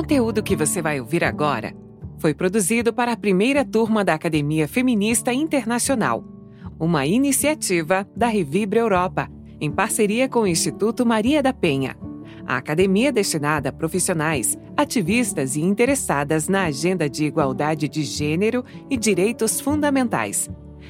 conteúdo que você vai ouvir agora foi produzido para a primeira turma da Academia Feminista Internacional, uma iniciativa da Revibra Europa, em parceria com o Instituto Maria da Penha. A academia é destinada a profissionais, ativistas e interessadas na agenda de igualdade de gênero e direitos fundamentais.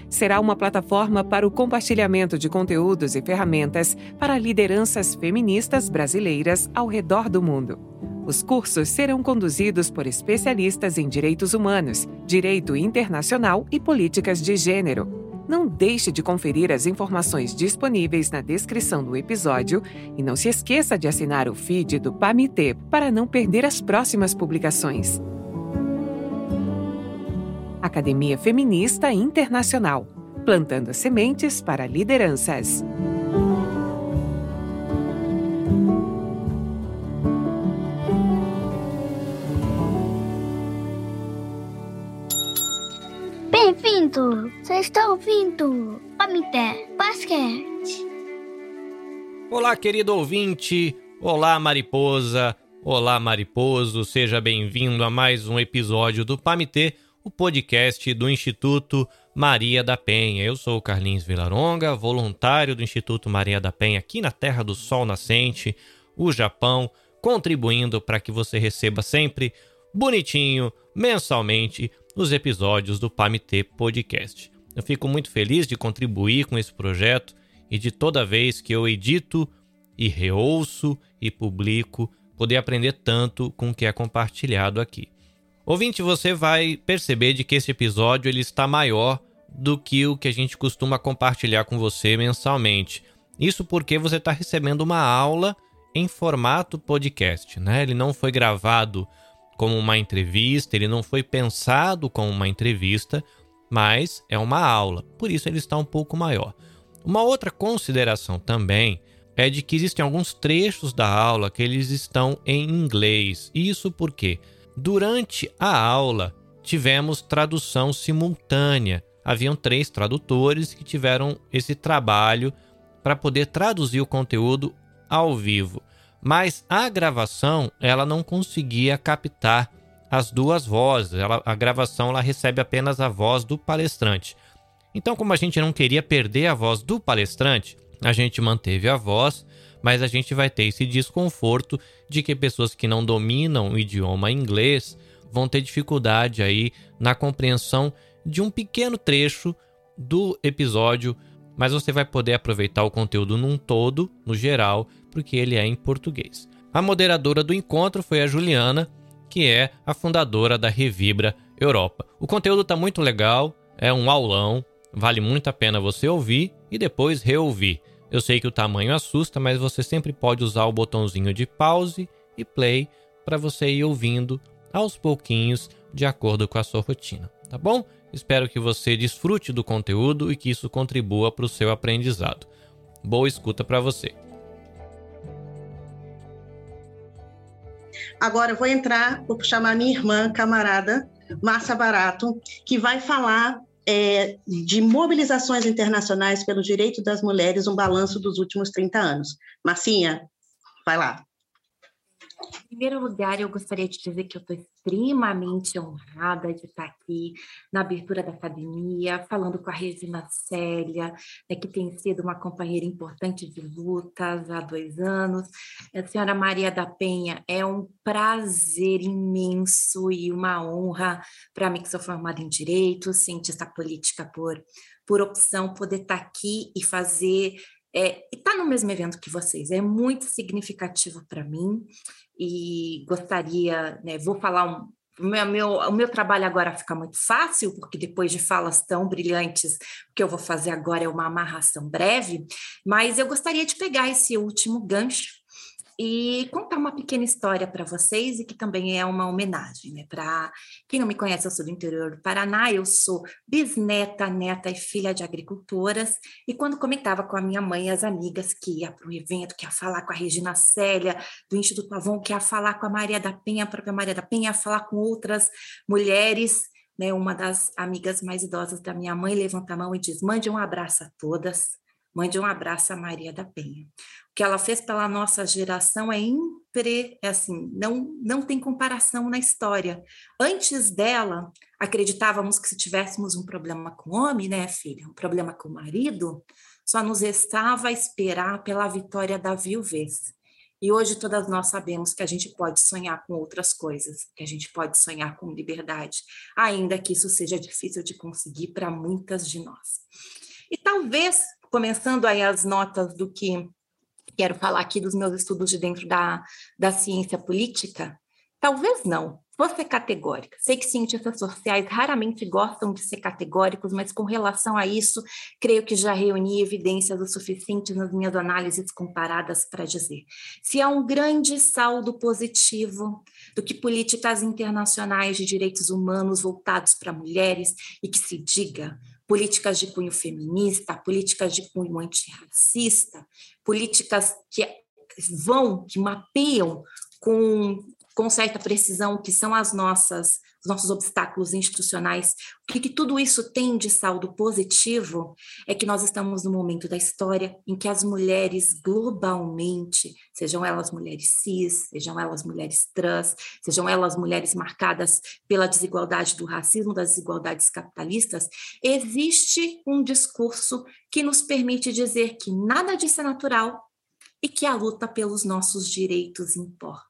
Será uma plataforma para o compartilhamento de conteúdos e ferramentas para lideranças feministas brasileiras ao redor do mundo. Os cursos serão conduzidos por especialistas em direitos humanos, direito internacional e políticas de gênero. Não deixe de conferir as informações disponíveis na descrição do episódio e não se esqueça de assinar o feed do PAMITê para não perder as próximas publicações. Academia Feminista Internacional plantando sementes para lideranças. Bem-vindo! Você está ouvindo Pamité Basquete. Olá, querido ouvinte! Olá, mariposa! Olá, mariposo! Seja bem-vindo a mais um episódio do Pamitê, o podcast do Instituto Maria da Penha. Eu sou o Carlinhos Vilaronga, voluntário do Instituto Maria da Penha aqui na Terra do Sol Nascente, o Japão, contribuindo para que você receba sempre bonitinho, mensalmente, os episódios do PAMT Podcast. Eu fico muito feliz de contribuir com esse projeto e de toda vez que eu edito e reouço e publico, poder aprender tanto com o que é compartilhado aqui. Ouvinte, você vai perceber de que esse episódio ele está maior do que o que a gente costuma compartilhar com você mensalmente. Isso porque você está recebendo uma aula em formato podcast, né? Ele não foi gravado como uma entrevista, ele não foi pensado como uma entrevista, mas é uma aula, por isso ele está um pouco maior. Uma outra consideração também é de que existem alguns trechos da aula que eles estão em inglês. Isso porque Durante a aula, tivemos tradução simultânea. Haviam três tradutores que tiveram esse trabalho para poder traduzir o conteúdo ao vivo. Mas a gravação, ela não conseguia captar as duas vozes. Ela, a gravação ela recebe apenas a voz do palestrante. Então, como a gente não queria perder a voz do palestrante, a gente manteve a voz mas a gente vai ter esse desconforto de que pessoas que não dominam o idioma inglês vão ter dificuldade aí na compreensão de um pequeno trecho do episódio, mas você vai poder aproveitar o conteúdo num todo, no geral, porque ele é em português. A moderadora do encontro foi a Juliana, que é a fundadora da Revibra Europa. O conteúdo está muito legal, é um aulão, vale muito a pena você ouvir e depois reouvir. Eu sei que o tamanho assusta, mas você sempre pode usar o botãozinho de pause e play para você ir ouvindo aos pouquinhos de acordo com a sua rotina, tá bom? Espero que você desfrute do conteúdo e que isso contribua para o seu aprendizado. Boa escuta para você. Agora eu vou entrar, vou chamar minha irmã, camarada, Márcia Barato, que vai falar é, de mobilizações internacionais pelo direito das mulheres, um balanço dos últimos 30 anos. Marcinha, vai lá. Em primeiro lugar, eu gostaria de dizer que eu estou extremamente honrada de estar aqui na abertura da academia, falando com a Regina Célia, né, que tem sido uma companheira importante de lutas há dois anos. A senhora Maria da Penha, é um prazer imenso e uma honra para mim, que sou formada em Direito, cientista política por, por opção, poder estar aqui e fazer é, está no mesmo evento que vocês, é muito significativo para mim e gostaria, né, vou falar um, meu, meu, o meu trabalho agora fica muito fácil, porque depois de falas tão brilhantes, o que eu vou fazer agora é uma amarração breve, mas eu gostaria de pegar esse último gancho e contar uma pequena história para vocês e que também é uma homenagem, né? Para quem não me conhece, eu sou do interior do Paraná, eu sou bisneta, neta e filha de agricultoras. E quando comentava com a minha mãe e as amigas que ia para o evento, que ia falar com a Regina Célia, do Instituto Avon, que ia falar com a Maria da Penha, a própria Maria da Penha, ia falar com outras mulheres, né? Uma das amigas mais idosas da minha mãe levanta a mão e diz: mande um abraço a todas Mande um abraço a Maria da Penha. O que ela fez pela nossa geração é impre, é assim, não, não tem comparação na história. Antes dela, acreditávamos que se tivéssemos um problema com o homem, né, filha, um problema com o marido, só nos restava esperar pela vitória da viuvez. E hoje todas nós sabemos que a gente pode sonhar com outras coisas, que a gente pode sonhar com liberdade, ainda que isso seja difícil de conseguir para muitas de nós. E talvez, começando aí as notas do que quero falar aqui dos meus estudos de dentro da, da ciência política, talvez não, Vou ser categórica. Sei que cientistas sociais raramente gostam de ser categóricos, mas com relação a isso, creio que já reuni evidências o suficiente nas minhas análises comparadas para dizer. Se há um grande saldo positivo do que políticas internacionais de direitos humanos voltados para mulheres e que se diga políticas de cunho feminista, políticas de cunho antirracista, políticas que vão, que mapeiam com com certa precisão que são as nossas os nossos obstáculos institucionais, o que, que, tudo isso tem de saldo positivo é que nós estamos no momento da história em que as mulheres globalmente, sejam elas mulheres cis, sejam elas mulheres trans, sejam elas mulheres marcadas pela desigualdade do racismo, das desigualdades capitalistas, existe um discurso que nos permite dizer que nada disso é natural e que a luta pelos nossos direitos importa.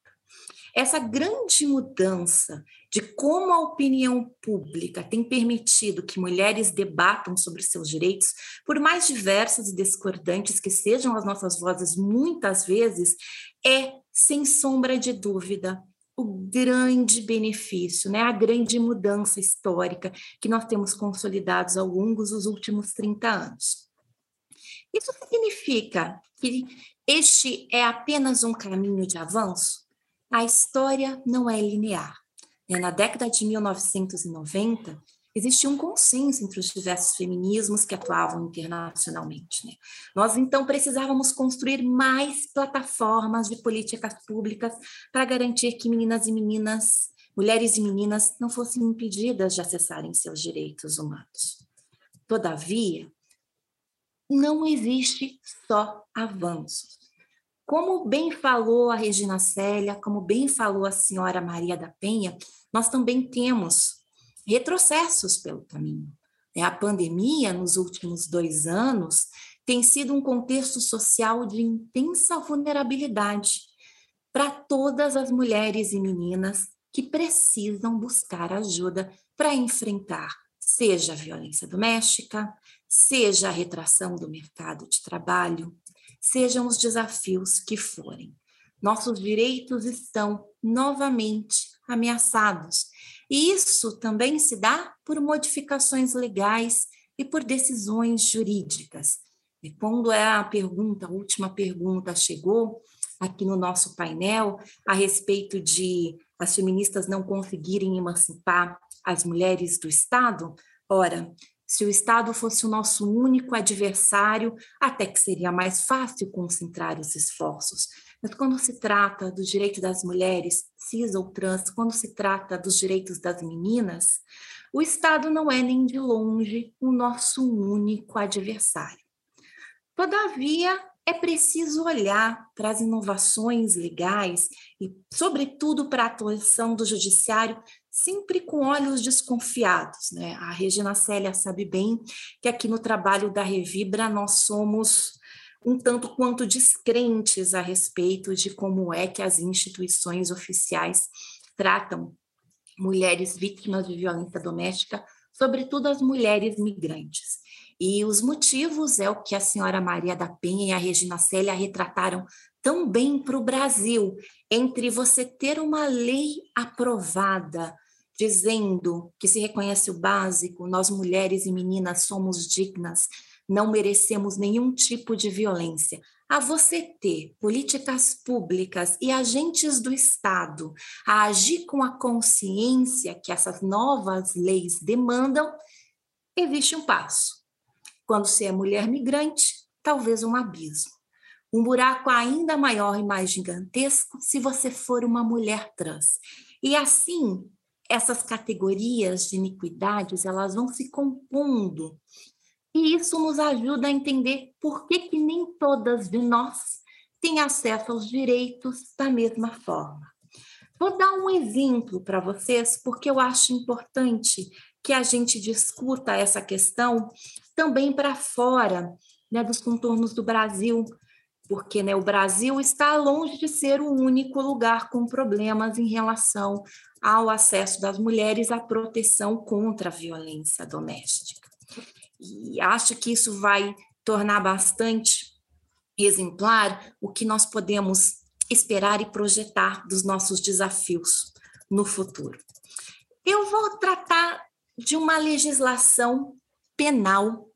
Essa grande mudança de como a opinião pública tem permitido que mulheres debatam sobre seus direitos, por mais diversas e discordantes que sejam as nossas vozes, muitas vezes, é, sem sombra de dúvida, o grande benefício, né? a grande mudança histórica que nós temos consolidados ao longo dos últimos 30 anos. Isso significa que este é apenas um caminho de avanço? A história não é linear. Né? Na década de 1990, existia um consenso entre os diversos feminismos que atuavam internacionalmente. Né? Nós, então, precisávamos construir mais plataformas de políticas públicas para garantir que meninas e meninas, mulheres e meninas, não fossem impedidas de acessarem seus direitos humanos. Todavia, não existe só avanços. Como bem falou a Regina Célia, como bem falou a senhora Maria da Penha, nós também temos retrocessos pelo caminho. É, a pandemia, nos últimos dois anos, tem sido um contexto social de intensa vulnerabilidade para todas as mulheres e meninas que precisam buscar ajuda para enfrentar, seja a violência doméstica, seja a retração do mercado de trabalho, sejam os desafios que forem. Nossos direitos estão novamente ameaçados. E isso também se dá por modificações legais e por decisões jurídicas. E quando é a pergunta, a última pergunta chegou aqui no nosso painel a respeito de as feministas não conseguirem emancipar as mulheres do Estado, ora, se o Estado fosse o nosso único adversário, até que seria mais fácil concentrar os esforços. Mas quando se trata dos direitos das mulheres, cis ou trans, quando se trata dos direitos das meninas, o Estado não é nem de longe o nosso único adversário. Todavia, é preciso olhar para as inovações legais e, sobretudo, para a atuação do judiciário sempre com olhos desconfiados. Né? A Regina Célia sabe bem que aqui no trabalho da Revibra nós somos um tanto quanto descrentes a respeito de como é que as instituições oficiais tratam mulheres vítimas de violência doméstica, sobretudo as mulheres migrantes. E os motivos é o que a senhora Maria da Penha e a Regina Célia retrataram tão bem para o Brasil, entre você ter uma lei aprovada dizendo que se reconhece o básico, nós mulheres e meninas somos dignas, não merecemos nenhum tipo de violência. A você ter políticas públicas e agentes do Estado a agir com a consciência que essas novas leis demandam, existe um passo. Quando você é mulher migrante, talvez um abismo. Um buraco ainda maior e mais gigantesco se você for uma mulher trans. E assim, essas categorias de iniquidades elas vão se compondo E isso nos ajuda a entender por que, que nem todas de nós têm acesso aos direitos da mesma forma. Vou dar um exemplo para vocês, porque eu acho importante que a gente discuta essa questão também para fora né, dos contornos do Brasil, porque né, o Brasil está longe de ser o único lugar com problemas em relação ao acesso das mulheres à proteção contra a violência doméstica. E acho que isso vai tornar bastante exemplar o que nós podemos esperar e projetar dos nossos desafios no futuro. Eu vou tratar de uma legislação penal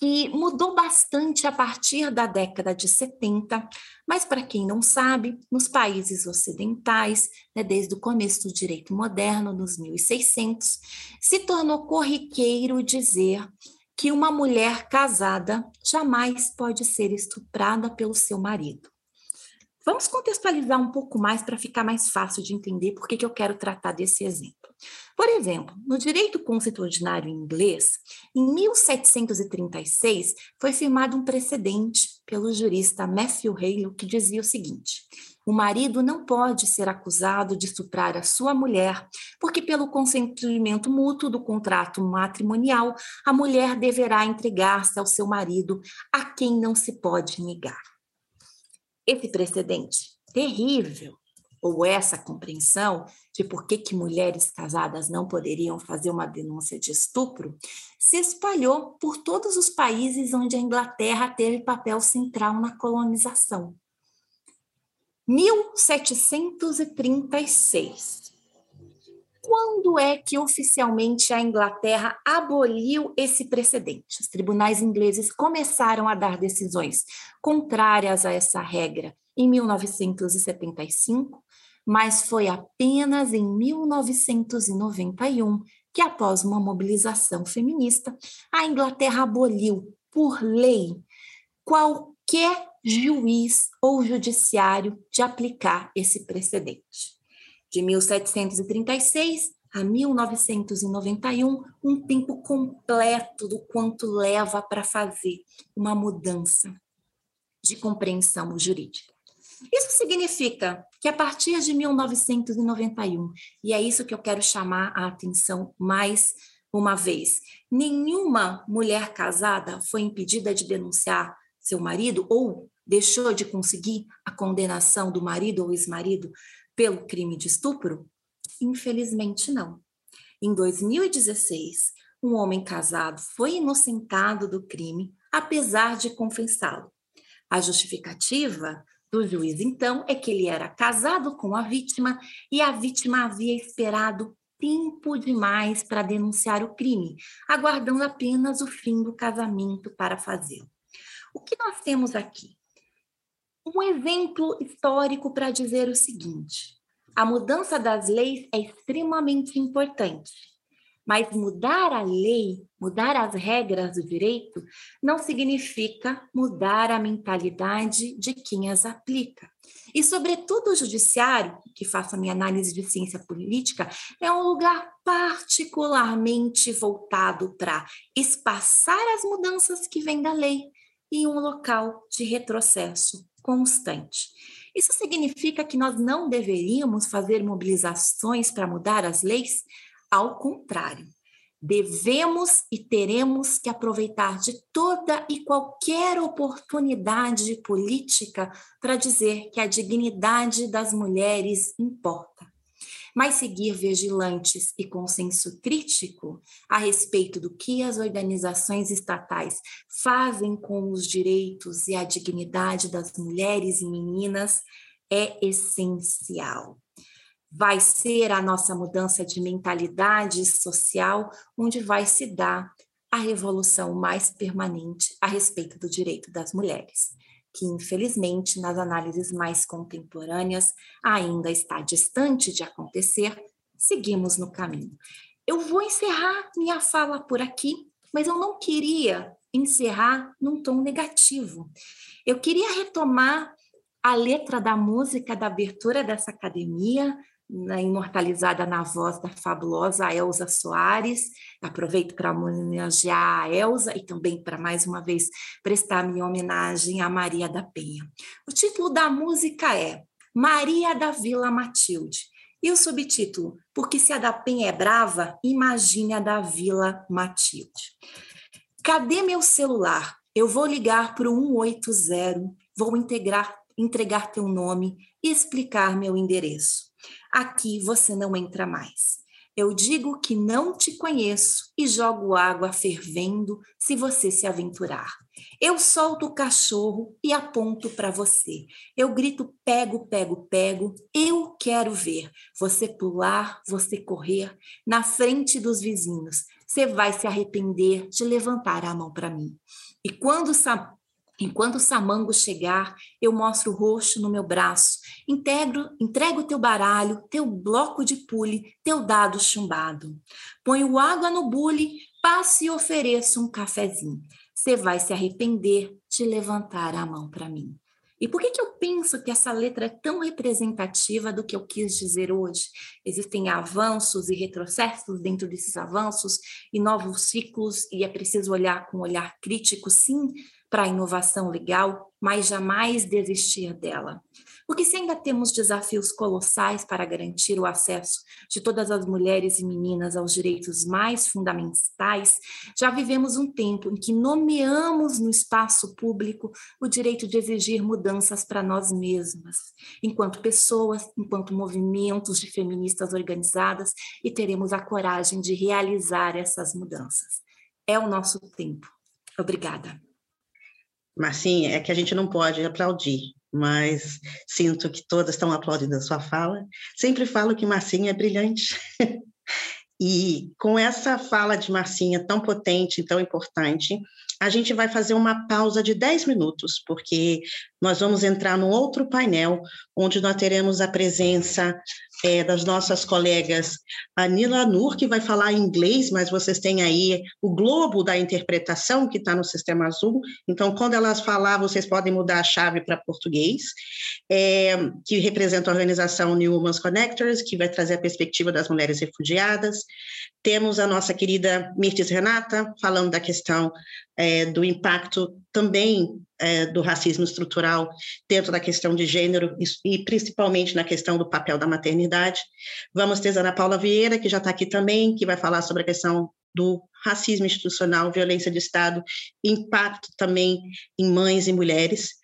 que mudou bastante a partir da década de 70, mas para quem não sabe, nos países ocidentais, né, desde o começo do direito moderno, nos 1600, se tornou corriqueiro dizer que uma mulher casada jamais pode ser estuprada pelo seu marido. Vamos contextualizar um pouco mais para ficar mais fácil de entender por que, que eu quero tratar desse exemplo. Por exemplo, no direito constitucionário inglês, em 1736, foi firmado um precedente pelo jurista Matthew Hale que dizia o seguinte: o marido não pode ser acusado de estuprar a sua mulher, porque, pelo consentimento mútuo do contrato matrimonial, a mulher deverá entregar-se ao seu marido, a quem não se pode negar. Esse precedente terrível, ou essa compreensão de por que, que mulheres casadas não poderiam fazer uma denúncia de estupro, se espalhou por todos os países onde a Inglaterra teve papel central na colonização. 1736 quando é que oficialmente a Inglaterra aboliu esse precedente? Os tribunais ingleses começaram a dar decisões contrárias a essa regra em 1975, mas foi apenas em 1991 que, após uma mobilização feminista, a Inglaterra aboliu, por lei, qualquer juiz ou judiciário de aplicar esse precedente de 1736 a 1991, um tempo completo do quanto leva para fazer uma mudança de compreensão jurídica. Isso significa que a partir de 1991, e é isso que eu quero chamar a atenção mais uma vez, nenhuma mulher casada foi impedida de denunciar seu marido ou deixou de conseguir a condenação do marido ou ex-marido pelo crime de estupro? Infelizmente, não. Em 2016, um homem casado foi inocentado do crime, apesar de confessá-lo. A justificativa do juiz, então, é que ele era casado com a vítima e a vítima havia esperado tempo demais para denunciar o crime, aguardando apenas o fim do casamento para fazê-lo. O que nós temos aqui? um exemplo histórico para dizer o seguinte: a mudança das leis é extremamente importante, mas mudar a lei, mudar as regras do direito, não significa mudar a mentalidade de quem as aplica. E, sobretudo, o judiciário, que faço a minha análise de ciência política, é um lugar particularmente voltado para espaçar as mudanças que vêm da lei e um local de retrocesso constante. Isso significa que nós não deveríamos fazer mobilizações para mudar as leis? Ao contrário, devemos e teremos que aproveitar de toda e qualquer oportunidade política para dizer que a dignidade das mulheres importa mas seguir vigilantes e com senso crítico a respeito do que as organizações estatais fazem com os direitos e a dignidade das mulheres e meninas é essencial. Vai ser a nossa mudança de mentalidade social onde vai se dar a revolução mais permanente a respeito do direito das mulheres que infelizmente nas análises mais contemporâneas ainda está distante de acontecer, seguimos no caminho. Eu vou encerrar minha fala por aqui, mas eu não queria encerrar num tom negativo. Eu queria retomar a letra da música da abertura dessa academia, né, imortalizada na voz da fabulosa Elza Soares. Aproveito para homenagear a Elza e também para mais uma vez prestar minha homenagem a Maria da Penha. O título da música é Maria da Vila Matilde. E o subtítulo, Porque se a da Penha é brava, imagine a da Vila Matilde. Cadê meu celular? Eu vou ligar para o 180, vou integrar, entregar teu nome e explicar meu endereço. Aqui você não entra mais. Eu digo que não te conheço e jogo água fervendo se você se aventurar. Eu solto o cachorro e aponto para você. Eu grito: pego, pego, pego. Eu quero ver você pular, você correr na frente dos vizinhos. Você vai se arrepender de levantar a mão para mim. E quando Enquanto o samango chegar, eu mostro o roxo no meu braço, integro, entrego teu baralho, teu bloco de pule, teu dado chumbado. Ponho água no bule, passo e ofereço um cafezinho. Você vai se arrepender de levantar a mão para mim. E por que, que eu penso que essa letra é tão representativa do que eu quis dizer hoje? Existem avanços e retrocessos dentro desses avanços e novos ciclos, e é preciso olhar com um olhar crítico, sim, para a inovação legal, mas jamais desistir dela. Porque se ainda temos desafios colossais para garantir o acesso de todas as mulheres e meninas aos direitos mais fundamentais, já vivemos um tempo em que nomeamos no espaço público o direito de exigir mudanças para nós mesmas, enquanto pessoas, enquanto movimentos de feministas organizadas, e teremos a coragem de realizar essas mudanças. É o nosso tempo. Obrigada. Marcinha, é que a gente não pode aplaudir, mas sinto que todas estão aplaudindo a sua fala. Sempre falo que Marcinha é brilhante. e com essa fala de Marcinha tão potente, tão importante, a gente vai fazer uma pausa de 10 minutos, porque nós vamos entrar num outro painel, onde nós teremos a presença é, das nossas colegas Anila Nur, que vai falar inglês, mas vocês têm aí o globo da interpretação que está no sistema azul. Então, quando elas falar, vocês podem mudar a chave para português, é, que representa a organização New Women's Connectors, que vai trazer a perspectiva das mulheres refugiadas. Temos a nossa querida Mirtes Renata, falando da questão é, do impacto também é, do racismo estrutural dentro da questão de gênero e, e, principalmente na questão do papel da maternidade. Vamos ter Ana Paula Vieira, que já está aqui também, que vai falar sobre a questão do racismo institucional, violência de Estado, impacto também em mães e mulheres.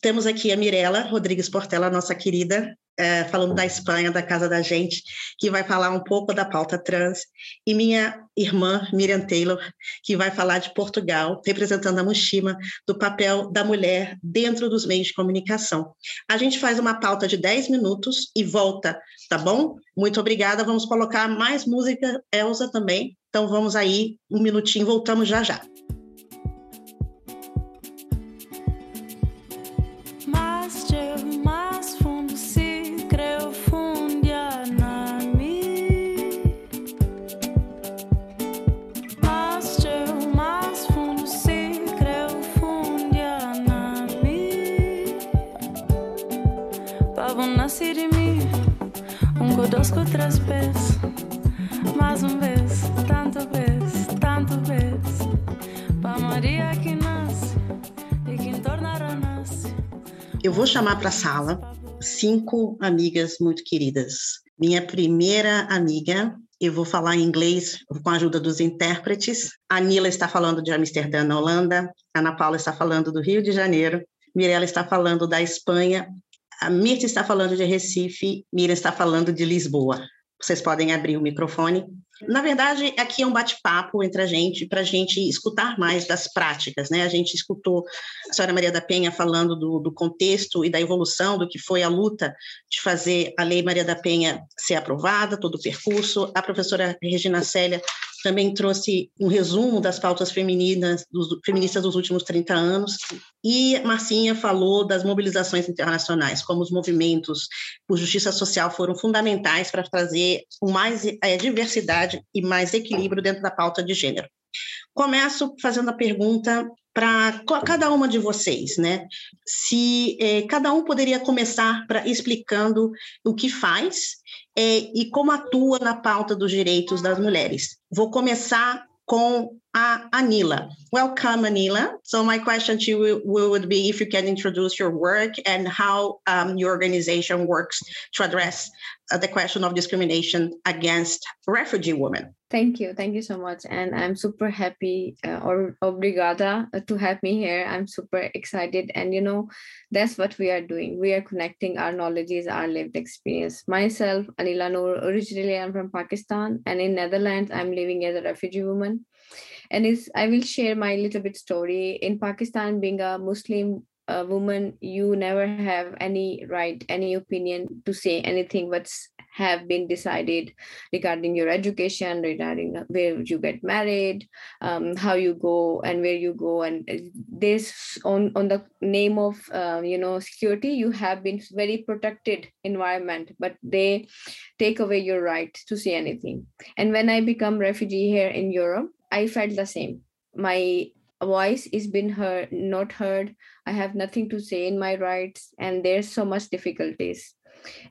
Temos aqui a Mirella Rodrigues Portela, nossa querida, é, falando da Espanha, da casa da gente, que vai falar um pouco da pauta trans, e minha irmã Miriam Taylor, que vai falar de Portugal, representando a Mushima, do papel da mulher dentro dos meios de comunicação. A gente faz uma pauta de 10 minutos e volta, tá bom? Muito obrigada. Vamos colocar mais música, Elsa também. Então vamos aí, um minutinho, voltamos já já. Vezes, mais uma vez, tanto vez, tanto vez. Para Maria que nasce e nasce. Eu vou chamar para a sala cinco amigas muito queridas. Minha primeira amiga eu vou falar em inglês com a ajuda dos intérpretes. A Nila está falando de Amsterdã, na Holanda. A Ana Paula está falando do Rio de Janeiro. Mirella está falando da Espanha a Mirta está falando de Recife, Mira está falando de Lisboa. Vocês podem abrir o microfone. Na verdade, aqui é um bate-papo entre a gente, para a gente escutar mais das práticas. Né? A gente escutou a senhora Maria da Penha falando do, do, contexto e da evolução do que foi a luta de fazer a Lei Maria da Penha ser aprovada, todo o percurso. A professora Regina Célia também trouxe um resumo das pautas femininas, dos, feministas dos últimos 30 anos, e Marcinha falou das mobilizações internacionais, como os movimentos por justiça social foram fundamentais para trazer mais é, diversidade e mais equilíbrio dentro da pauta de gênero. Começo fazendo a pergunta para cada uma de vocês, né? Se eh, cada um poderia começar para explicando o que faz é, e como atua na pauta dos direitos das mulheres. Vou começar com a Anila. Welcome, Anila. So my question to you would be if you can introduce your work and how um, your organization works to address uh, the question of discrimination against refugee women. Thank you. Thank you so much. And I'm super happy uh, or obrigada uh, to have me here. I'm super excited. And, you know, that's what we are doing. We are connecting our knowledges, our lived experience. Myself, Anila Noor, originally I'm from Pakistan. And in Netherlands, I'm living as a refugee woman. And is I will share my little bit story. In Pakistan, being a Muslim a woman you never have any right any opinion to say anything what's have been decided regarding your education regarding where you get married um, how you go and where you go and this on on the name of uh, you know security you have been very protected environment but they take away your right to say anything and when i become refugee here in europe i felt the same. My voice is been heard not heard. I have nothing to say in my rights and there's so much difficulties.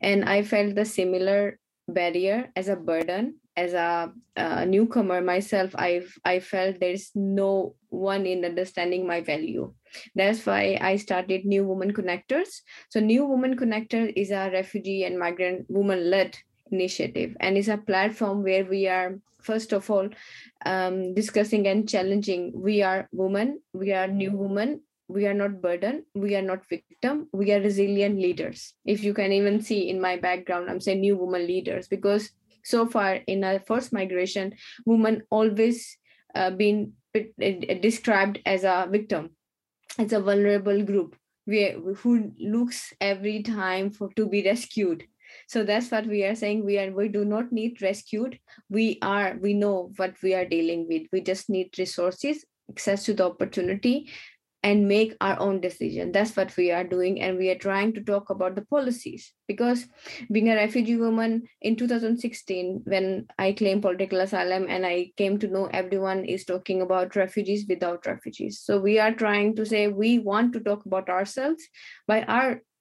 And i felt the similar barrier as a burden as a, a newcomer myself i i felt there's no one in understanding my value. That's why i started new woman connectors. So new woman connector is a refugee and migrant woman led initiative and is a platform where we are first of all um, discussing and challenging. We are women we are new women we are not burden we are not victim we are resilient leaders. If you can even see in my background i'm saying new woman leaders because so far in our first migration women always uh, been uh, described as a victim. As a vulnerable group. We, who looks every time for to be rescued so that's what we are saying. We are we do not need rescued. We are we know what we are dealing with. We just need resources access to the opportunity and make our own decision. That's what we are doing and we are trying to talk about the policies. Because being a refugee woman in 2016 when i claimed political asylum and i came to know everyone is talking about refugees without refugees. So we are trying to say we want to talk about ourselves by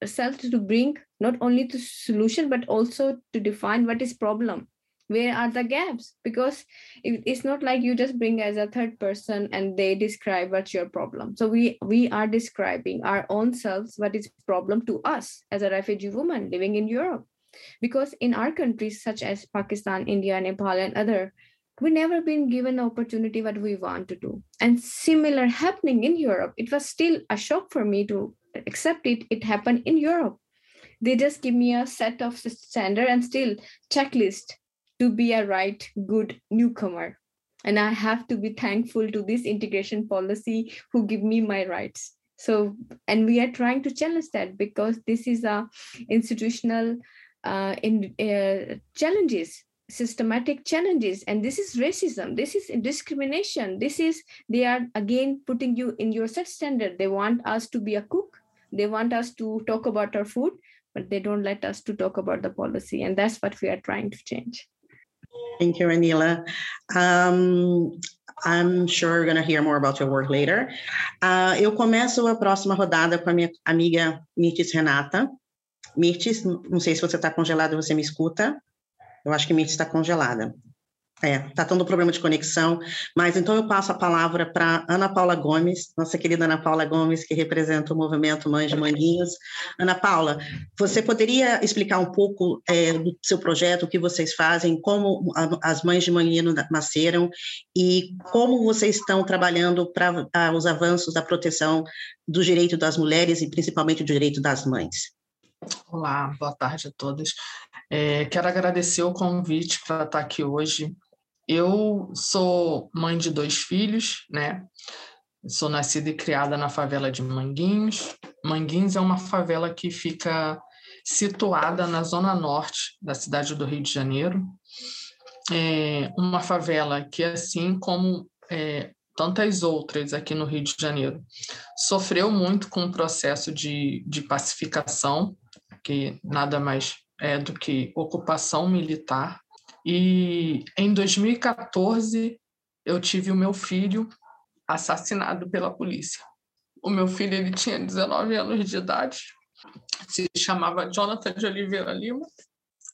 ourselves to bring not only to solution but also to define what is problem. Where are the gaps? Because it's not like you just bring as a third person and they describe what's your problem. So we we are describing our own selves what is problem to us as a refugee woman living in europe. Because in our countries such as pakistan india nepal and other we never been given opportunity what we want to do. And similar happening in europe it was still a shock for me to accept it. It happened in europe. They just give me a set of standard and still checklist to be a right good newcomer. And i have to be thankful to this integration policy who give me my rights. So and we are trying to challenge that because this is a institutional uh, in uh, challenges systematic challenges and this is racism this is discrimination this is they are again putting you in your set standard they want us to be a cook they want us to talk about our food but they don't let us to talk about the policy and that's what we are trying to change Thank you, Anila. Um, I'm sure we're going to hear more about your work later. Uh, eu começo a próxima rodada com a minha amiga Mirtes Renata. Mirtes, não sei se você está congelada e você me escuta. Eu acho que Mirtes está congelada. É, está tendo problema de conexão, mas então eu passo a palavra para Ana Paula Gomes, nossa querida Ana Paula Gomes, que representa o movimento Mães de Manguinhos. Ana Paula, você poderia explicar um pouco é, do seu projeto, o que vocês fazem, como as Mães de Manguinho nasceram e como vocês estão trabalhando para os avanços da proteção do direito das mulheres e principalmente do direito das mães? Olá, boa tarde a todos. É, quero agradecer o convite para estar aqui hoje eu sou mãe de dois filhos, né? Sou nascida e criada na favela de Manguinhos. Manguinhos é uma favela que fica situada na zona norte da cidade do Rio de Janeiro. É uma favela que, assim como é, tantas outras aqui no Rio de Janeiro, sofreu muito com o processo de, de pacificação, que nada mais é do que ocupação militar e em 2014 eu tive o meu filho assassinado pela polícia. O meu filho ele tinha 19 anos de idade, se chamava Jonathan de Oliveira Lima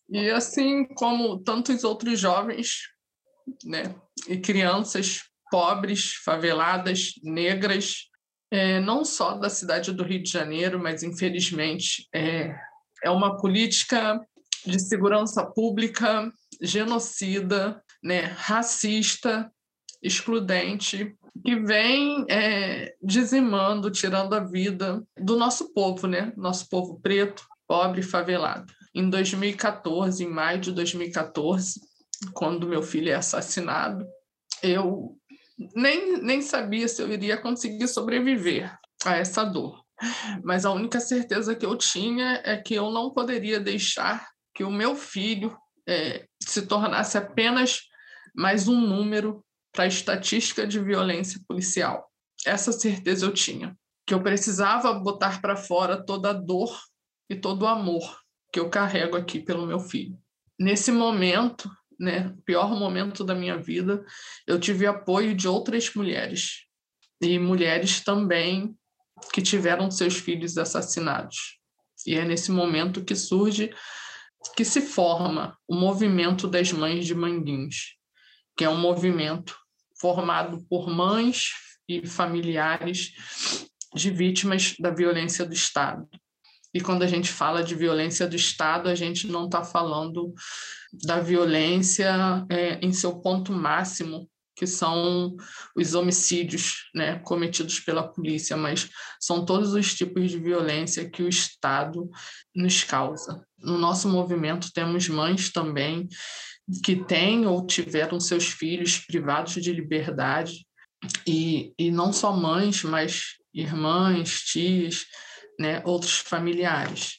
E assim como tantos outros jovens né, e crianças pobres, faveladas, negras, é, não só da cidade do Rio de Janeiro, mas infelizmente é, é uma política de segurança pública genocida, né, racista, excludente, que vem é, dizimando, tirando a vida do nosso povo, né, nosso povo preto, pobre favelado. Em 2014, em maio de 2014, quando meu filho é assassinado, eu nem, nem sabia se eu iria conseguir sobreviver a essa dor. Mas a única certeza que eu tinha é que eu não poderia deixar que o meu filho é, se tornasse apenas mais um número para a estatística de violência policial. Essa certeza eu tinha, que eu precisava botar para fora toda a dor e todo o amor que eu carrego aqui pelo meu filho. Nesse momento, né, pior momento da minha vida, eu tive apoio de outras mulheres e mulheres também que tiveram seus filhos assassinados. E é nesse momento que surge, que se forma o movimento das mães de Manguins, que é um movimento formado por mães e familiares de vítimas da violência do Estado. E quando a gente fala de violência do Estado, a gente não está falando da violência é, em seu ponto máximo, que são os homicídios né, cometidos pela polícia, mas são todos os tipos de violência que o Estado nos causa. No nosso movimento, temos mães também que têm ou tiveram seus filhos privados de liberdade, e, e não só mães, mas irmãs, tias, né, outros familiares.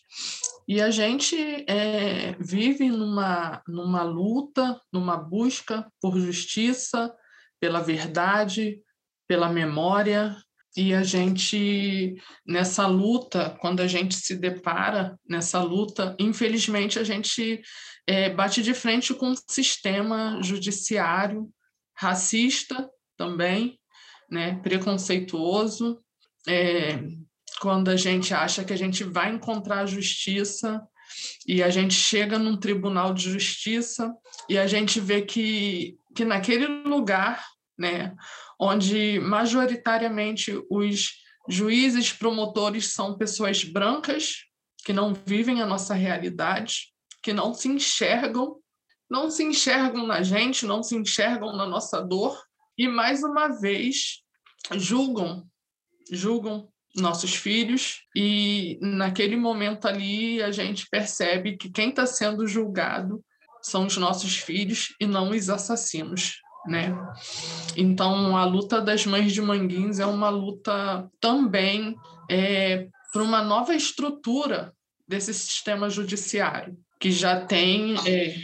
E a gente é, vive numa, numa luta, numa busca por justiça, pela verdade, pela memória, e a gente, nessa luta, quando a gente se depara nessa luta, infelizmente a gente é, bate de frente com um sistema judiciário racista também, né, preconceituoso, é, quando a gente acha que a gente vai encontrar justiça e a gente chega num tribunal de justiça e a gente vê que, que naquele lugar, né, onde majoritariamente os juízes promotores são pessoas brancas que não vivem a nossa realidade, que não se enxergam, não se enxergam na gente, não se enxergam na nossa dor e mais uma vez julgam, julgam nossos filhos, e naquele momento ali a gente percebe que quem está sendo julgado são os nossos filhos e não os assassinos. Né? Então, a luta das mães de Manguins é uma luta também é, para uma nova estrutura desse sistema judiciário, que já tem, é,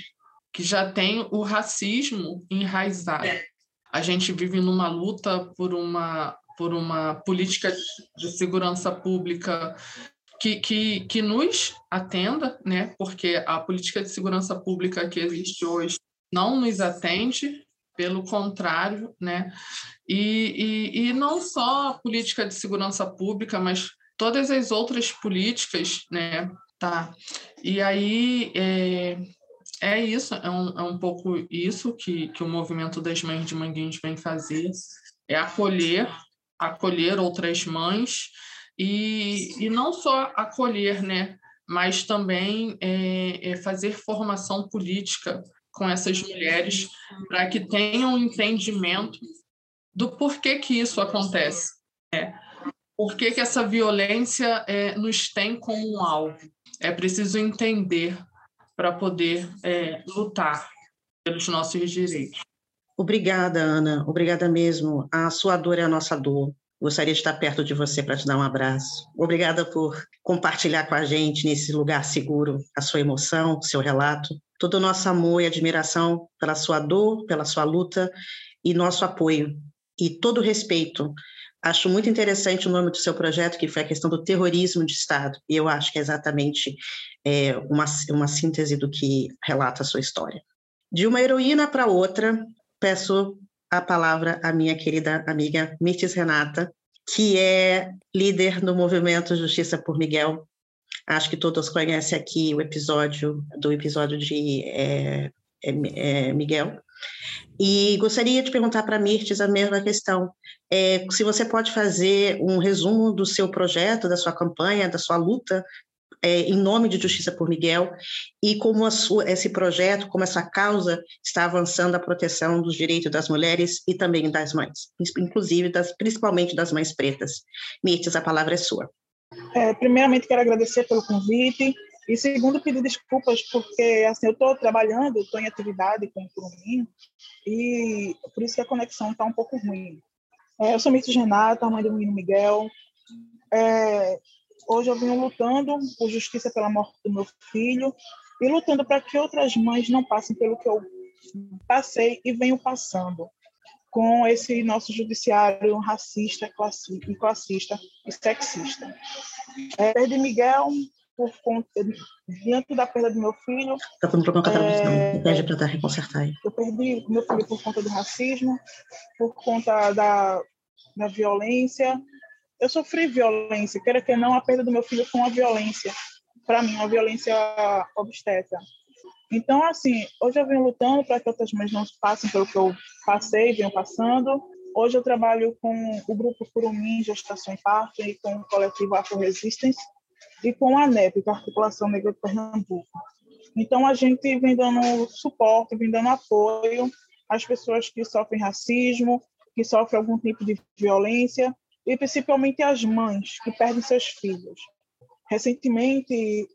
que já tem o racismo enraizado. A gente vive numa luta por uma por uma política de segurança pública que, que, que nos atenda, né? porque a política de segurança pública que existe hoje não nos atende, pelo contrário, né? E, e, e não só a política de segurança pública, mas todas as outras políticas, né? Tá. E aí é, é isso, é um, é um pouco isso que, que o movimento das mães de Manguinhos vem fazer, é acolher acolher outras mães e, e não só acolher, né, mas também é, é fazer formação política com essas mulheres para que tenham um entendimento do porquê que isso acontece. Né? Por que, que essa violência é, nos tem como um alvo? É preciso entender para poder é, lutar pelos nossos direitos. Obrigada, Ana. Obrigada mesmo. A sua dor é a nossa dor. Gostaria de estar perto de você para te dar um abraço. Obrigada por compartilhar com a gente nesse lugar seguro a sua emoção, seu relato, todo o nosso amor e admiração pela sua dor, pela sua luta e nosso apoio e todo o respeito. Acho muito interessante o nome do seu projeto, que foi a questão do terrorismo de Estado, e eu acho que é exatamente é, uma, uma síntese do que relata a sua história. De uma heroína para outra, peço a palavra à minha querida amiga Mirtes Renata, que é líder do movimento Justiça por Miguel, Acho que todos conhecem aqui o episódio do episódio de é, é, é Miguel. E gostaria de perguntar para a Mirtes a mesma questão. É, se você pode fazer um resumo do seu projeto, da sua campanha, da sua luta é, em nome de Justiça por Miguel e como sua, esse projeto, como essa causa está avançando a proteção dos direitos das mulheres e também das mães, inclusive das, principalmente das mães pretas. Mirtes, a palavra é sua. É, primeiramente, quero agradecer pelo convite. E segundo, pedir desculpas porque assim eu estou trabalhando, estou em atividade com o Curumim e por isso que a conexão está um pouco ruim. É, eu sou Mirtes Renata, mãe do menino Miguel. É, hoje eu venho lutando por justiça pela morte do meu filho e lutando para que outras mães não passem pelo que eu passei e venho passando com esse nosso judiciário racista classista e sexista. É, perdi Miguel por conta, diante da perda do meu filho. Está falando com a tradução, é, pede para reconsertar aí. Eu perdi meu filho por conta do racismo, por conta da, da violência. Eu sofri violência, queira que não, a perda do meu filho foi uma violência, para mim, uma violência obstétrica. Então, assim, hoje eu venho lutando para que outras mães não passem pelo que eu passei, venho passando. Hoje eu trabalho com o grupo Curumim Gestação e Parto e com o coletivo Afro Resistance e com a ANEP, que é a Articulação Negra de Pernambuco. Então, a gente vem dando suporte, vem dando apoio às pessoas que sofrem racismo, que sofrem algum tipo de violência, e principalmente às mães que perdem seus filhos. Recentemente,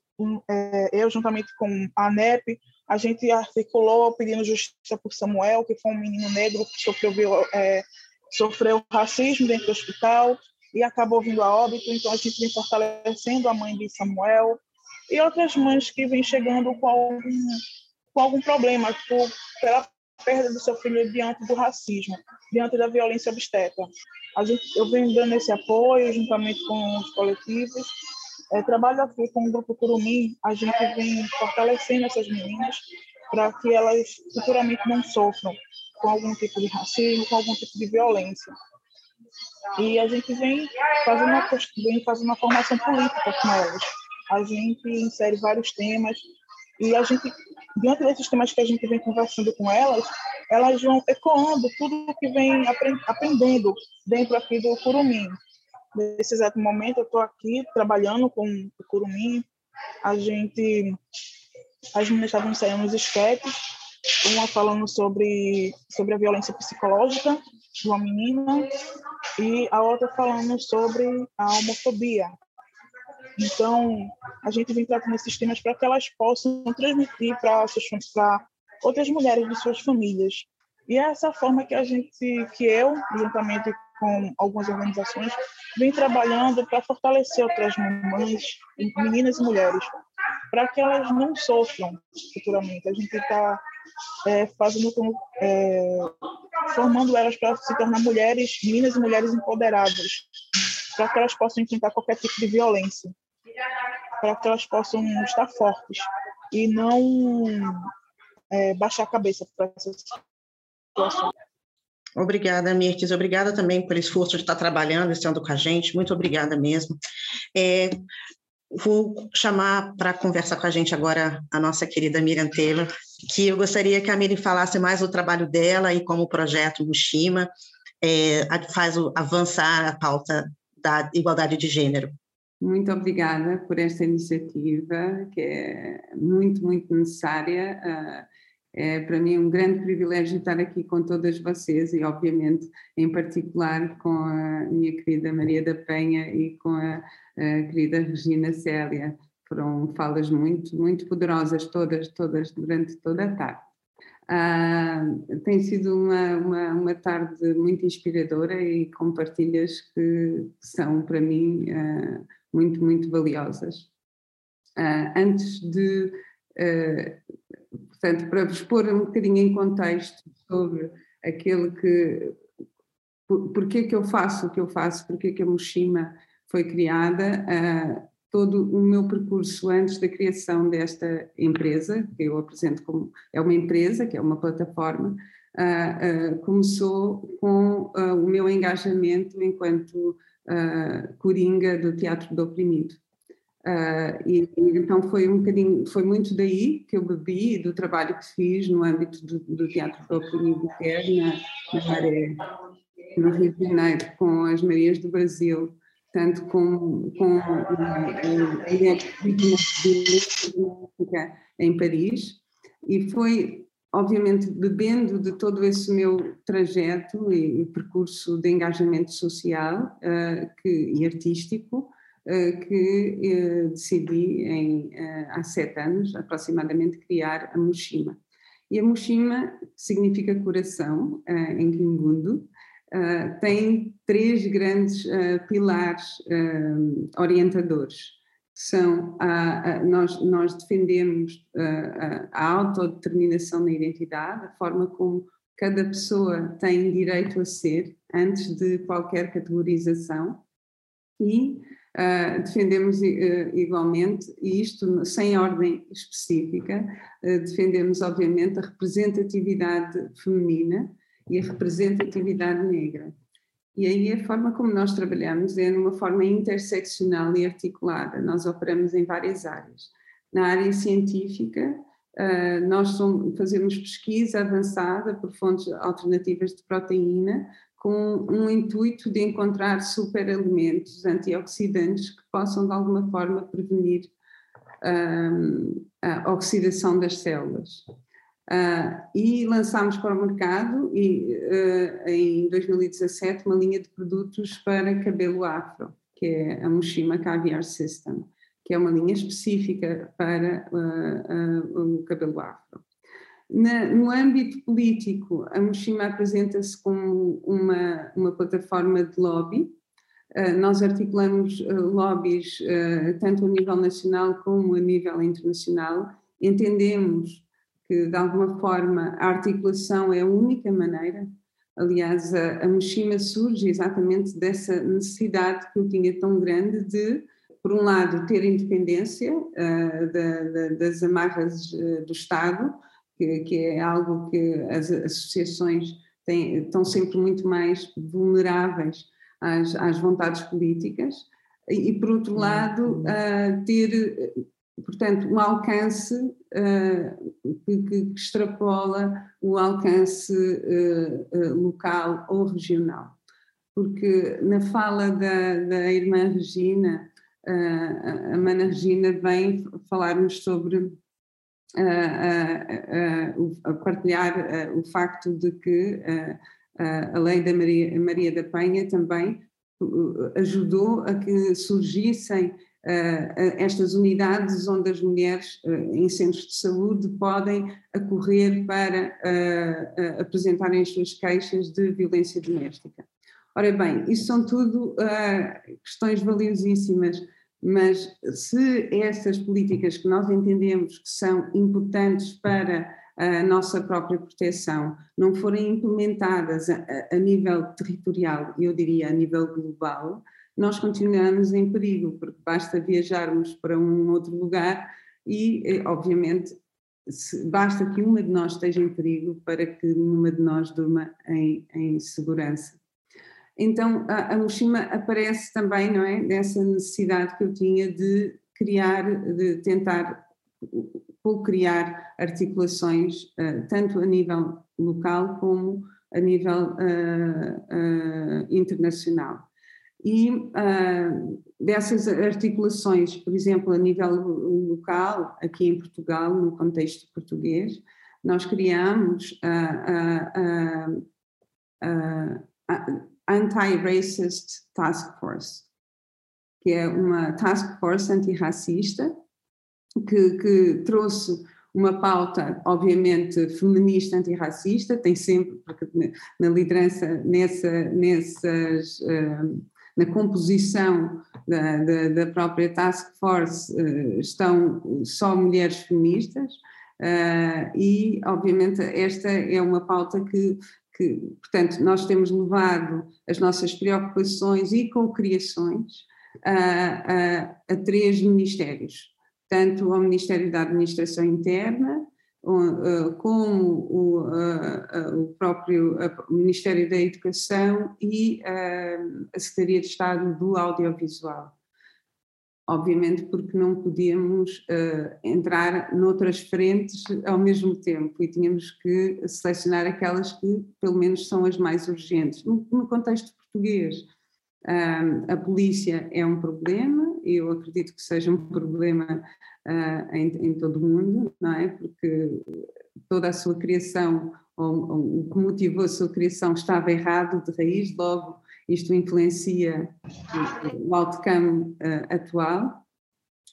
eu, juntamente com a ANEP, a gente articulou pedindo justiça por Samuel, que foi um menino negro que sofreu, é, sofreu racismo dentro do hospital, e acabou vindo a óbito, então a gente vem fortalecendo a mãe de Samuel e outras mães que vêm chegando com algum, com algum problema por, pela perda do seu filho diante do racismo, diante da violência obstétrica. A gente, eu venho dando esse apoio juntamente com os coletivos. É, trabalho aqui com o Grupo Curumim, a gente vem fortalecendo essas meninas para que elas futuramente não sofram com algum tipo de racismo, com algum tipo de violência. E a gente vem fazendo uma, vem fazendo uma formação política com elas. A gente insere vários temas e a gente, diante desses temas que a gente vem conversando com elas, elas vão ecoando tudo o que vem aprendendo dentro aqui do Curumim. Nesse exato momento, eu estou aqui trabalhando com o Curumim. A gente, as meninas estavam ensaiando os esquetes, uma falando sobre, sobre a violência psicológica de uma menina e a outra falando sobre a homofobia. Então, a gente vem tratando esses temas para que elas possam transmitir para outras mulheres de suas famílias. E é essa forma que a gente, que eu, juntamente com algumas organizações, vem trabalhando para fortalecer outras mães, meninas e mulheres, para que elas não sofram futuramente. A gente está é, fazendo é, formando elas para se tornar mulheres, meninas e mulheres empoderadas, para que elas possam enfrentar qualquer tipo de violência, para que elas possam estar fortes e não é, baixar a cabeça para essa situação. Obrigada, Mirtes. Obrigada também pelo esforço de estar trabalhando, estando com a gente. Muito obrigada mesmo. É, vou chamar para conversar com a gente agora a nossa querida Miriam Taylor, que eu gostaria que a Miriam falasse mais do trabalho dela e como o projeto Mushima é, faz o, avançar a pauta da igualdade de gênero. Muito obrigada por esta iniciativa, que é muito, muito necessária. Ah, é para mim um grande privilégio estar aqui com todas vocês e, obviamente, em particular com a minha querida Maria da Penha e com a, a querida Regina Célia foram falas muito, muito poderosas, todas, todas, durante toda a tarde. Uh, tem sido uma, uma, uma, tarde muito inspiradora e com partilhas que são, para mim, uh, muito, muito valiosas. Uh, antes de, portanto, para vos pôr um bocadinho em contexto sobre aquele que, por, porquê que eu faço o que eu faço, porquê que a Moshima foi criada, todo o meu percurso antes da criação desta empresa, que eu apresento como é uma empresa, que é uma plataforma, uh, uh, começou com uh, o meu engajamento enquanto coringa do Teatro do Oprimido. Uh, e, e, então foi um bocadinho, foi muito daí que eu bebi do trabalho que fiz no âmbito do, do Teatro Próprio e na, na Maré, no Rio de Janeiro, com as Marias do Brasil, tanto com, com a, a, em Paris, e foi obviamente bebendo de todo esse meu trajeto e, e percurso de engajamento social uh, que, e artístico, eh, que eh, decidi em, eh, há sete anos, aproximadamente, criar a Mushima. E a Mushima, significa coração em Kingundo, tem três grandes pilares orientadores. São a, a, nós, nós defendemos a, a autodeterminação na identidade, a forma como cada pessoa tem direito a ser antes de qualquer categorização e Uh, defendemos uh, igualmente, e isto sem ordem específica, uh, defendemos obviamente a representatividade feminina e a representatividade negra. E aí a forma como nós trabalhamos é numa forma interseccional e articulada. Nós operamos em várias áreas. Na área científica, nós fazemos pesquisa avançada por fontes alternativas de proteína, com um intuito de encontrar superalimentos antioxidantes que possam de alguma forma prevenir um, a oxidação das células. Uh, e lançámos para o mercado e, uh, em 2017 uma linha de produtos para cabelo afro, que é a Mushima Caviar System, que é uma linha específica para uh, o cabelo afro. Na, no âmbito político, a Moshima apresenta-se como uma, uma plataforma de lobby. Uh, nós articulamos uh, lobbies uh, tanto a nível nacional como a nível internacional. Entendemos que, de alguma forma, a articulação é a única maneira. Aliás, a, a Moshima surge exatamente dessa necessidade que eu tinha tão grande de, por um lado, ter independência da, da, das amarras do Estado, que, que é algo que as associações têm, estão sempre muito mais vulneráveis às, às vontades políticas, e, e por outro lado, uh, ter, portanto, um alcance uh, que, que, extrapola o alcance uh, local ou regional. Porque na fala da, da irmã Regina, a Mana Regina vem falar-nos sobre a, partilhar o facto de que a lei da Maria, Maria da Penha também ajudou a que surgissem estas unidades onde as mulheres em centros de saúde podem acorrer para apresentarem as suas queixas de violência doméstica. Ora bem, isso são tudo questões valiosíssimas mas se essas políticas que nós entendemos que são importantes para a nossa própria proteção não forem implementadas a, a nível territorial, eu diria a nível global, nós continuamos em perigo, porque basta viajarmos para um outro lugar e, eh, obviamente, basta que uma de nós esteja em perigo para que uma de nós durma em, em segurança. Então a, a aparece também, não é, dessa necessidade que eu tinha de criar, de tentar co-criar articulações, uh, tanto a nível local como a nível uh, uh, internacional. E dessas articulações, por exemplo, a nível local, aqui em Portugal, no contexto português, nós criamos a Anti-Racist Task Force, que é uma task force antirracista que, que trouxe uma pauta, obviamente, feminista antirracista, tem sempre, porque na liderança, nessa, nessas, uh, na composição da, da, da, própria task force uh, estão só mulheres feministas, uh, e, obviamente, esta é uma pauta que que, portanto, nós temos levado as nossas preocupações e concriações a, a, a três ministérios, tanto ao Ministério da Administração Interna, como o, o próprio Ministério da Educação e a Secretaria de Estado do Audiovisual. Obviamente porque não podíamos uh, entrar noutras frentes ao mesmo tempo e tínhamos que selecionar aquelas que pelo menos são as mais urgentes. No, no contexto português, a polícia é um problema, e eu acredito que seja um problema uh, em, em, todo o mundo, não é? Porque toda a sua criação, ou, ou, o que motivou a sua criação estava errado de raiz, logo isto influencia o outcome uh, atual.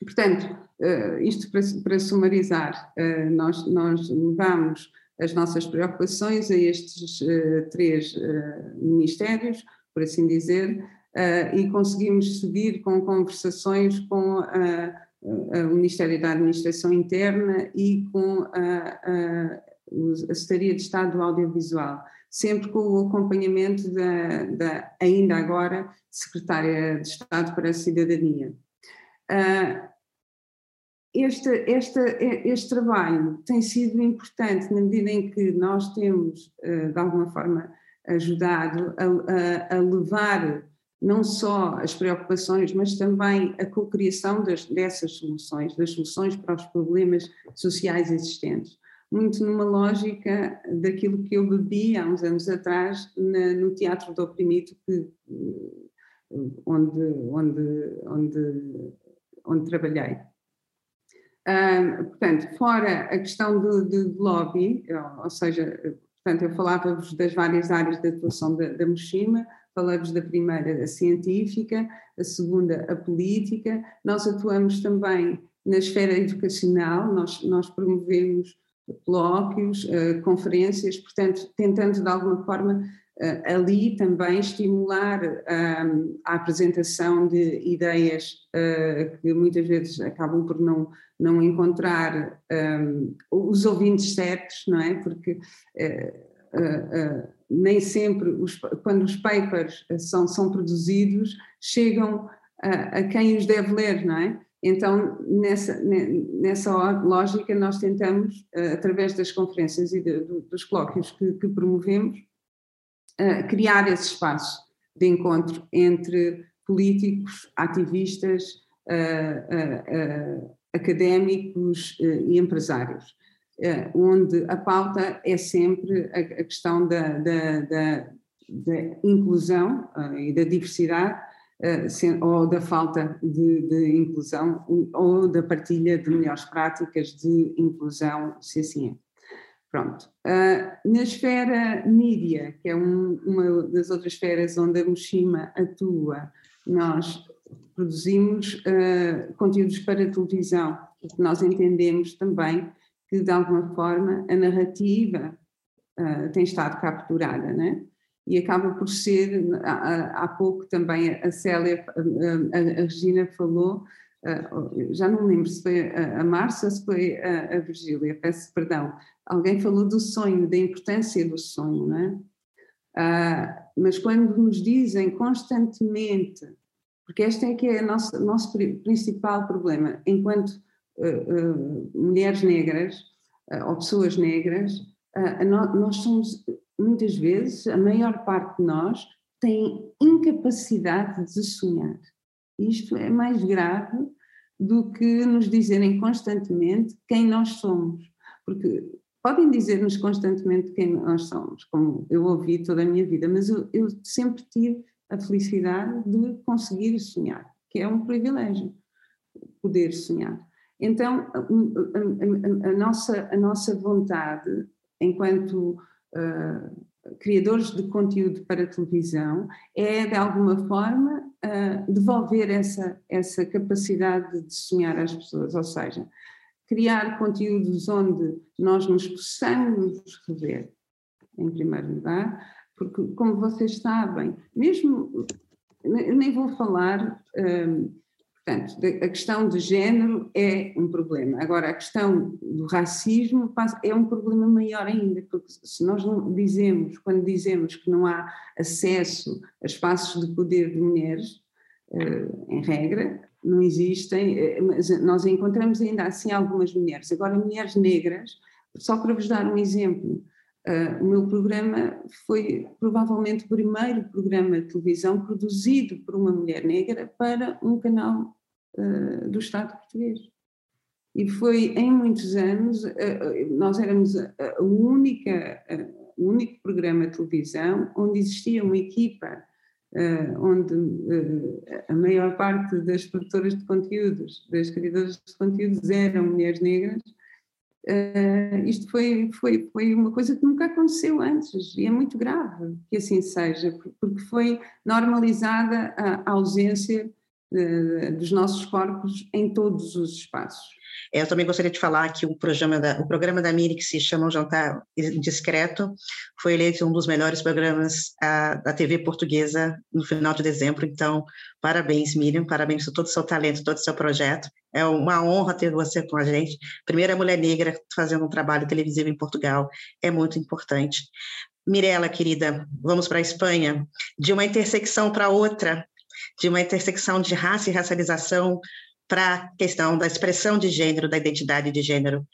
Portanto, uh, isto para, para sumarizar, nós, nós levamos as nossas preocupações a estes três ministérios, por assim dizer, e conseguimos seguir com conversações com o Ministério da Administração Interna e com a, a, a Secretaria de Estado do Audiovisual, sempre com o acompanhamento da, da ainda agora, Secretária de Estado para a Cidadania. Uh, este, este, este trabalho tem sido importante na medida em que nós temos, de alguma forma, ajudado a, a, a levar não só as preocupações, mas também a cocriação dessas soluções, das soluções para os problemas sociais existentes. Muito numa lógica daquilo que eu bebi há uns anos atrás na, no Teatro do Oprimido, que, onde, onde, onde, onde trabalhei. Portanto, fora a questão de, lobby, ou seja, portanto, eu falava-vos das várias áreas de atuação da, da Moshima, falamos da primeira, a científica, a segunda, a política. Nós atuamos também na esfera educacional, nós, nós promovemos colóquios, uh, conferências, portanto, tentando de alguma forma uh, ali também estimular uh, a apresentação de ideias que muitas vezes acabam por não, não encontrar um, os ouvintes certos, não é? Porque nem sempre, os, quando os papers são, são produzidos, chegam a, a, quem os deve ler, não é? Então, nessa, nessa lógica, nós tentamos, através das conferências e de, dos colóquios que, que promovemos, criar esse espaço de encontro entre políticos, ativistas, académicos e empresários. Eh, onde a pauta é sempre a, questão da, da, da, da inclusão e da diversidade, ou da falta de, de, inclusão, ou da partilha de melhores práticas de inclusão, se assim é. Pronto. Uh, na esfera mídia, que é um, uma das outras esferas onde a Moshima atua, nós produzimos conteúdos para televisão, porque nós entendemos também que de alguma forma a narrativa uh, tem estado capturada, né? E acaba por ser, há, pouco também a Célia, a, a, Regina falou, uh, já não lembro se foi a, a Márcia ou se foi a, a Virgília, peço perdão, alguém falou do sonho, da importância do sonho, né? Uh, mas quando nos dizem constantemente, porque este é que é o nosso, nosso principal problema, enquanto uh, mulheres negras ou pessoas negras, nós somos, muitas vezes, a maior parte de nós tem incapacidade de sonhar. Isto é mais grave do que nos dizerem constantemente quem nós somos. Porque podem dizer-nos constantemente quem nós somos, como eu ouvi toda a minha vida, mas eu, eu sempre tive a felicidade de conseguir sonhar, que é um privilégio, poder sonhar. Então, a, a, a, nossa, a nossa vontade, enquanto uh, criadores de conteúdo para televisão, é, de alguma forma, uh, devolver essa, essa capacidade de sonhar às pessoas, ou seja, criar conteúdos onde nós nos possamos rever, em primeiro lugar, porque, como vocês sabem, mesmo, nem vou falar. Ah, Portanto, a questão de género é um problema. Agora, a questão do racismo é um problema maior ainda, porque se nós não dizemos, quando dizemos que não há acesso a espaços de poder de mulheres, eh, em regra, não existem, eh, mas nós encontramos ainda assim algumas mulheres. Agora, mulheres negras, só para vos dar um exemplo, eh, o meu programa foi provavelmente o primeiro programa de televisão produzido por uma mulher negra para um canal uh, do Estado português. E foi em muitos anos, uh, nós éramos a, única, o único programa de televisão onde existia uma equipa onde a maior parte das produtoras de conteúdos, das criadoras de conteúdos eram mulheres negras, isto foi, foi, foi uma coisa que nunca aconteceu antes e é muito grave que assim seja, porque foi normalizada a ausência uh, dos nossos corpos em todos os espaços. Eu também gostaria de falar que o programa da, o programa da Miri, que se chama o Jantar Discreto, foi eleito um dos melhores programas a, da TV portuguesa no final de dezembro. Então, parabéns, Miriam, parabéns por todo o seu talento, todo o seu projeto. É uma honra ter você com a gente. Primeira mulher negra fazendo um trabalho televisivo em Portugal é muito importante. Mirela, querida, vamos para a Espanha. De uma intersecção para outra, de uma intersecção de raça e racialização para a questão da expressão de gênero, da identidade de gênero.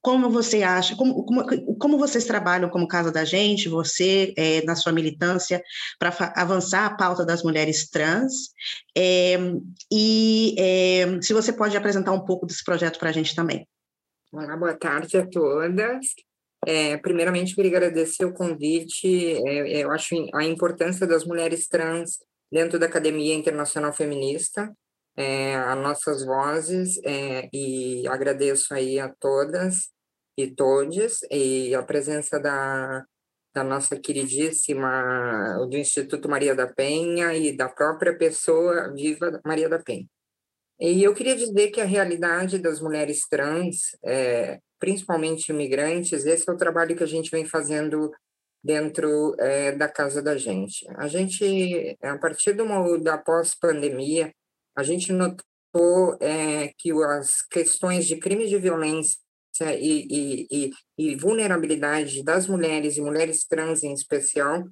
Como você acha, como, como, como vocês trabalham como Casa da Gente, você, é, na sua militância, para avançar a pauta das mulheres trans? É, e é, se você pode apresentar um pouco desse projeto para a gente também. Olá, boa tarde a todas. É, primeiramente, queria agradecer o convite. É, eu acho a importância das mulheres trans dentro da Academia Internacional Feminista é, as nossas vozes é, e agradeço aí a todas e todos e a presença da, da nossa queridíssima do Instituto Maria da Penha e da própria pessoa viva Maria da Penha. E eu queria dizer que a realidade das mulheres trans, é, principalmente imigrantes, esse é o trabalho que a gente vem fazendo dentro é, da casa da gente. A gente, a partir do, da pós-pandemia, a gente notou é, que as questões de crime de violência e, e, e, e, vulnerabilidade das mulheres e mulheres trans em especial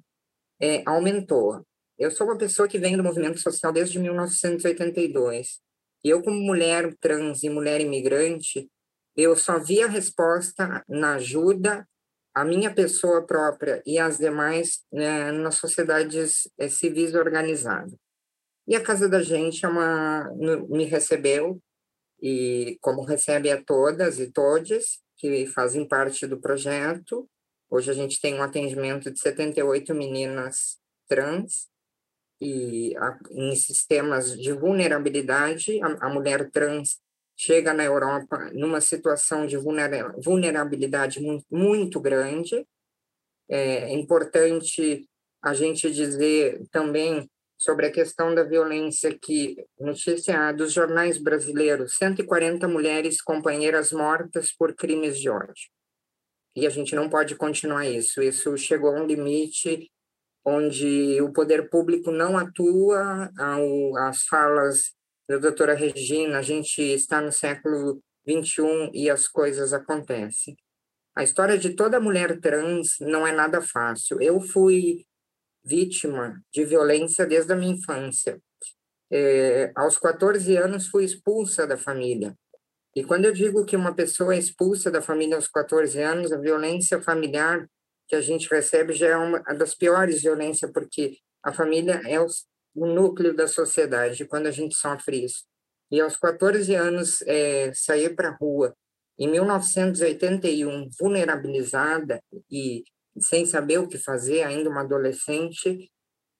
é, aumentou. Eu sou uma pessoa que vem do movimento social desde 1982 e eu como mulher trans e mulher imigrante eu só vi a resposta na ajuda a minha pessoa própria e as demais né, nas sociedades é, civis organizadas. E a casa da gente é uma, me recebeu, e como recebe a todas e todos que fazem parte do projeto. Hoje a gente tem um atendimento de 78 meninas trans, e a, em sistemas de vulnerabilidade, a, a mulher trans chega na Europa numa situação de vulnerabilidade muito, grande. É importante a gente dizer também sobre a questão da violência que notícia dos jornais brasileiros, 140 mulheres companheiras mortas por crimes de ódio. E a gente não pode continuar isso. Isso chegou a um limite onde o poder público não atua, as falas da doutora Regina, a gente está no século 21 e as coisas acontecem. A história de toda mulher trans não é nada fácil. Eu fui vítima de violência desde a minha infância. É, aos 14 anos, fui expulsa da família. E quando eu digo que uma pessoa é expulsa da família aos 14 anos, a violência familiar que a gente recebe já é uma das piores violências, porque a família é o, o núcleo da sociedade quando a gente sofre isso. E aos 14 anos, é, sair para a rua, em 1981, vulnerabilizada e sem saber o que fazer, ainda uma adolescente,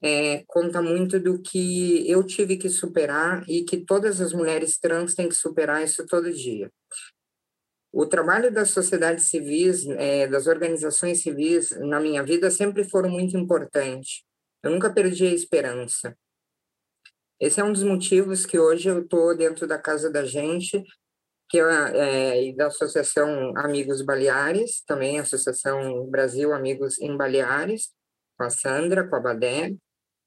é, conta muito do que eu tive que superar e que todas as mulheres trans têm que superar isso todo dia. O trabalho das sociedades civis, é, das organizações civis na minha vida sempre foram muito importantes. Eu nunca perdi a esperança. Esse é um dos motivos que hoje eu estou dentro da casa da gente que é, é da Associação Amigos Baleares, também Associação Brasil Amigos em Baleares, com a Sandra, com a Badé,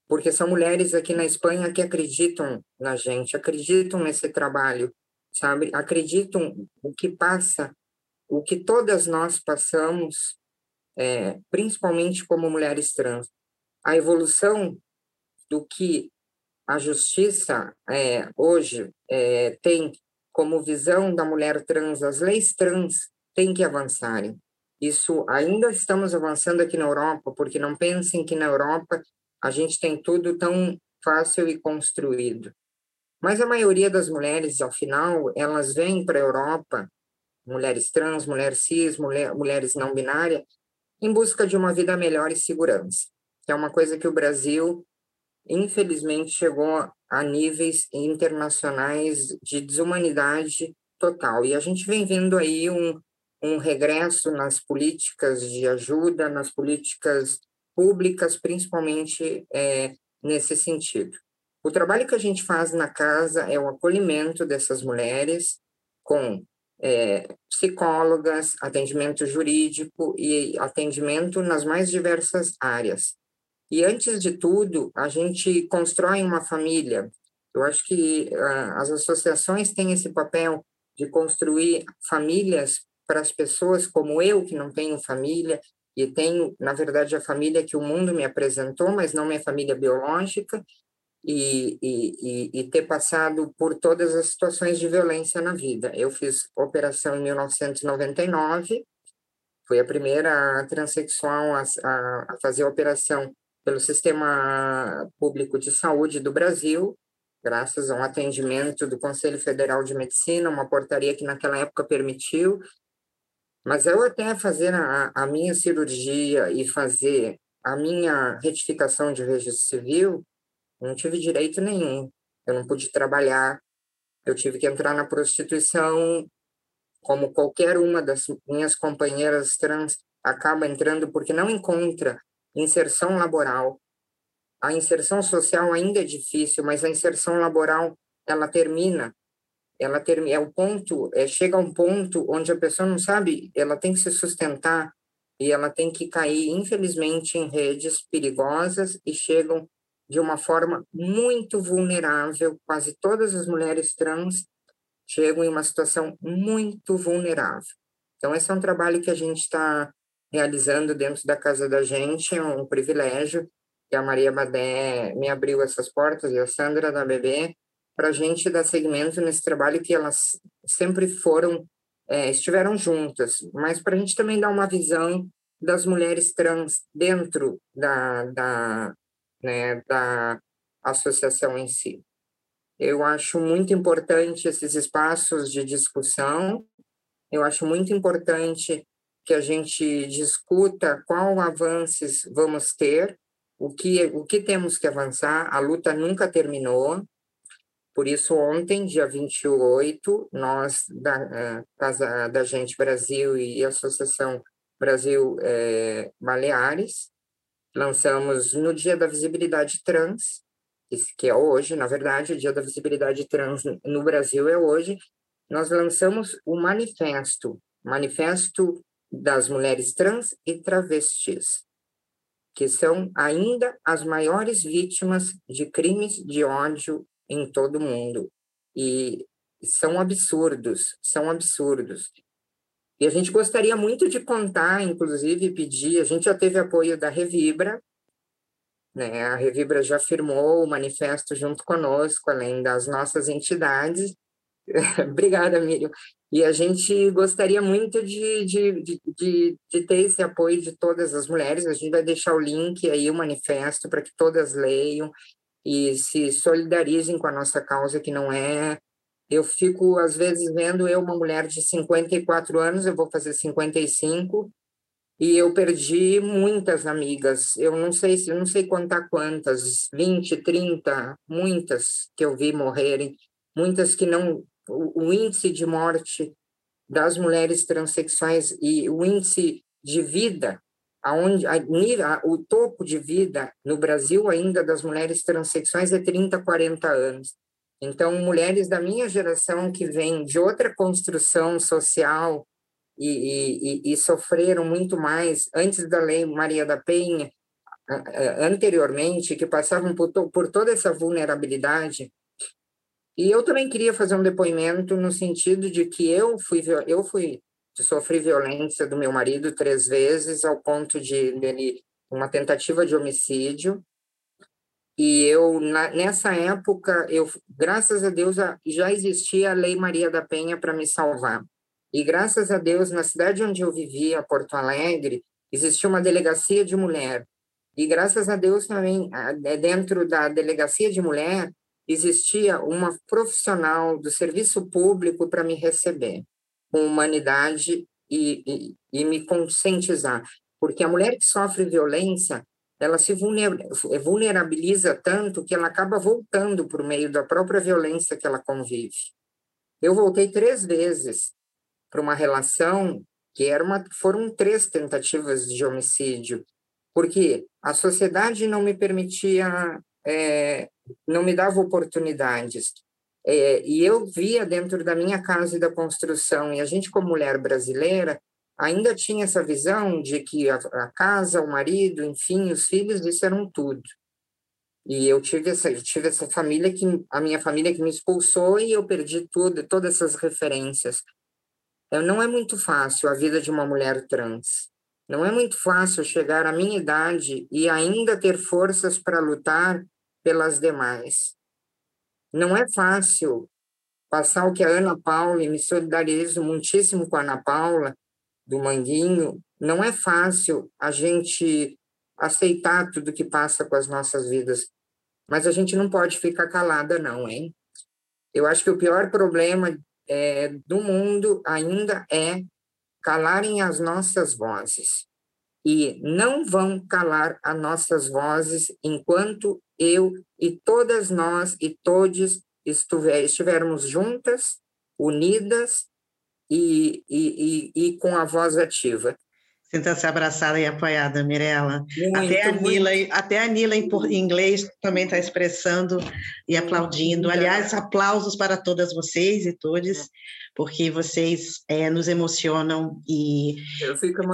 porque são mulheres aqui na Espanha que acreditam na gente, acreditam nesse trabalho, sabe? Acreditam o que passa, o que todas nós passamos, é, principalmente como mulheres trans. A evolução do que a justiça é, hoje é, tem como visão da mulher trans, as leis trans têm que avançarem. Isso ainda estamos avançando aqui na Europa, porque não pensem que na Europa a gente tem tudo tão fácil e construído. Mas a maioria das mulheres, ao final, elas vêm para a Europa, mulheres trans, mulheres cis, mulher, mulheres não binárias, em busca de uma vida melhor e segurança, que é uma coisa que o Brasil, infelizmente, chegou a níveis internacionais de desumanidade total. E a gente vem vendo aí um, um regresso nas políticas de ajuda, nas políticas públicas, principalmente é, nesse sentido. O trabalho que a gente faz na casa é o acolhimento dessas mulheres com é, psicólogas, atendimento jurídico e atendimento nas mais diversas áreas. E antes de tudo, a gente constrói uma família. Eu acho que uh, as associações têm esse papel de construir famílias para as pessoas como eu, que não tenho família, e tenho, na verdade, a família que o mundo me apresentou, mas não minha família biológica, e, e, e, ter passado por todas as situações de violência na vida. Eu fiz operação em 1999, fui a primeira transexual a, a fazer a operação pelo Sistema Público de Saúde do Brasil, graças a um atendimento do Conselho Federal de Medicina, uma portaria que naquela época permitiu. Mas eu até fazer a, a minha cirurgia e fazer a minha retificação de registro civil, não tive direito nenhum. Eu não pude trabalhar, eu tive que entrar na prostituição, como qualquer uma das minhas companheiras trans acaba entrando, porque não encontra inserção laboral. A inserção social ainda é difícil, mas a inserção laboral ela termina, ela termina, é o ponto, é, chega a um ponto onde a pessoa não sabe, ela tem que se sustentar e ela tem que cair, infelizmente, em redes perigosas e chegam de uma forma muito vulnerável. Quase todas as mulheres trans chegam em uma situação muito vulnerável. Então, esse é um trabalho que a gente está realizando dentro da casa da gente, um privilégio que a Maria Badé me abriu essas portas e a Sandra da BB para a gente dar seguimento nesse trabalho que elas sempre foram, é, estiveram juntas, mas para a gente também dar uma visão das mulheres trans dentro da, da, né, da associação em si. Eu acho muito importante esses espaços de discussão, eu acho muito importante que a gente discuta qual avanços vamos ter, o que, o que temos que avançar, a luta nunca terminou, por isso, ontem, dia 28, nós, da eh, Casa da Gente Brasil e Associação Brasil é, Baleares, lançamos no Dia da Visibilidade Trans, que é hoje, na verdade, o Dia da Visibilidade Trans no Brasil é hoje, nós lançamos o manifesto, Manifesto das Mulheres Trans e Travestis, que são ainda as maiores vítimas de crimes de ódio em todo o mundo. E são absurdos, são absurdos. E a gente gostaria muito de contar, inclusive pedir, a gente já teve apoio da Revibra, né? A Revibra já firmou o manifesto junto conosco, além das nossas entidades. Obrigada, Miriam. E a gente gostaria muito de, de, de, de, ter esse apoio de todas as mulheres. A gente vai deixar o link aí, o manifesto, para que todas leiam e se solidarizem com a nossa causa, que não é eu fico, às vezes, vendo eu, uma mulher de 54 anos, eu vou fazer 55, e eu perdi muitas amigas. Eu não sei se não sei contar quantas, 20, 30, muitas que eu vi morrerem, muitas que não o, índice de morte das mulheres transexuais e o índice de vida aonde a, a, o topo de vida no Brasil ainda das mulheres transexuais é 30, 40 anos. Então, mulheres da minha geração que vêm de outra construção social e, e, e sofreram muito mais antes da lei Maria da Penha, anteriormente, que passavam por, to, por toda essa vulnerabilidade. E eu também queria fazer um depoimento no sentido de que eu fui eu fui sofri violência do meu marido três vezes ao ponto de dele uma tentativa de homicídio e eu, na, nessa época, eu, graças a Deus, já existia a Lei Maria da Penha para me salvar. E graças a Deus, na cidade onde eu vivia, Porto Alegre, existia uma delegacia de mulher. E graças a Deus também, é, dentro da delegacia de mulher, existia uma profissional do serviço público para me receber com humanidade e, e, e, me conscientizar. Porque a mulher que sofre violência, ela se vulnerabiliza tanto que ela acaba voltando por meio da própria violência que ela convive. Eu voltei três vezes para uma relação que era uma, foram três tentativas de homicídio, porque a sociedade não me permitia, é, não me dava oportunidades. É, e eu via dentro da minha casa e da construção, e a gente, como mulher brasileira, ainda tinha essa visão de que a, a casa, o marido, enfim, os filhos, isso eram tudo. E eu tive essa, eu tive essa família que a minha família que me expulsou e eu perdi tudo, todas essas referências. Então, não é muito fácil a vida de uma mulher trans. Não é muito fácil chegar à minha idade e ainda ter forças para lutar pelas demais. Não é fácil passar o que a Ana Paula, e me solidarizo muitíssimo com a Ana Paula, do Manguinho, não é fácil a gente aceitar tudo que passa com as nossas vidas. Mas a gente não pode ficar calada, não, hein? Eu acho que o pior problema é, do mundo ainda é calarem as nossas vozes. E não vão calar as nossas vozes enquanto eu e todas nós e todos estiver, estivermos juntas, unidas e, e, e, e com a voz ativa. Sinta-se abraçada e apoiada, Mirella. até, a Nila, até a Nila em, em inglês também está expressando e aplaudindo. Aliás, aplausos para todas vocês e todos, porque vocês é, nos emocionam e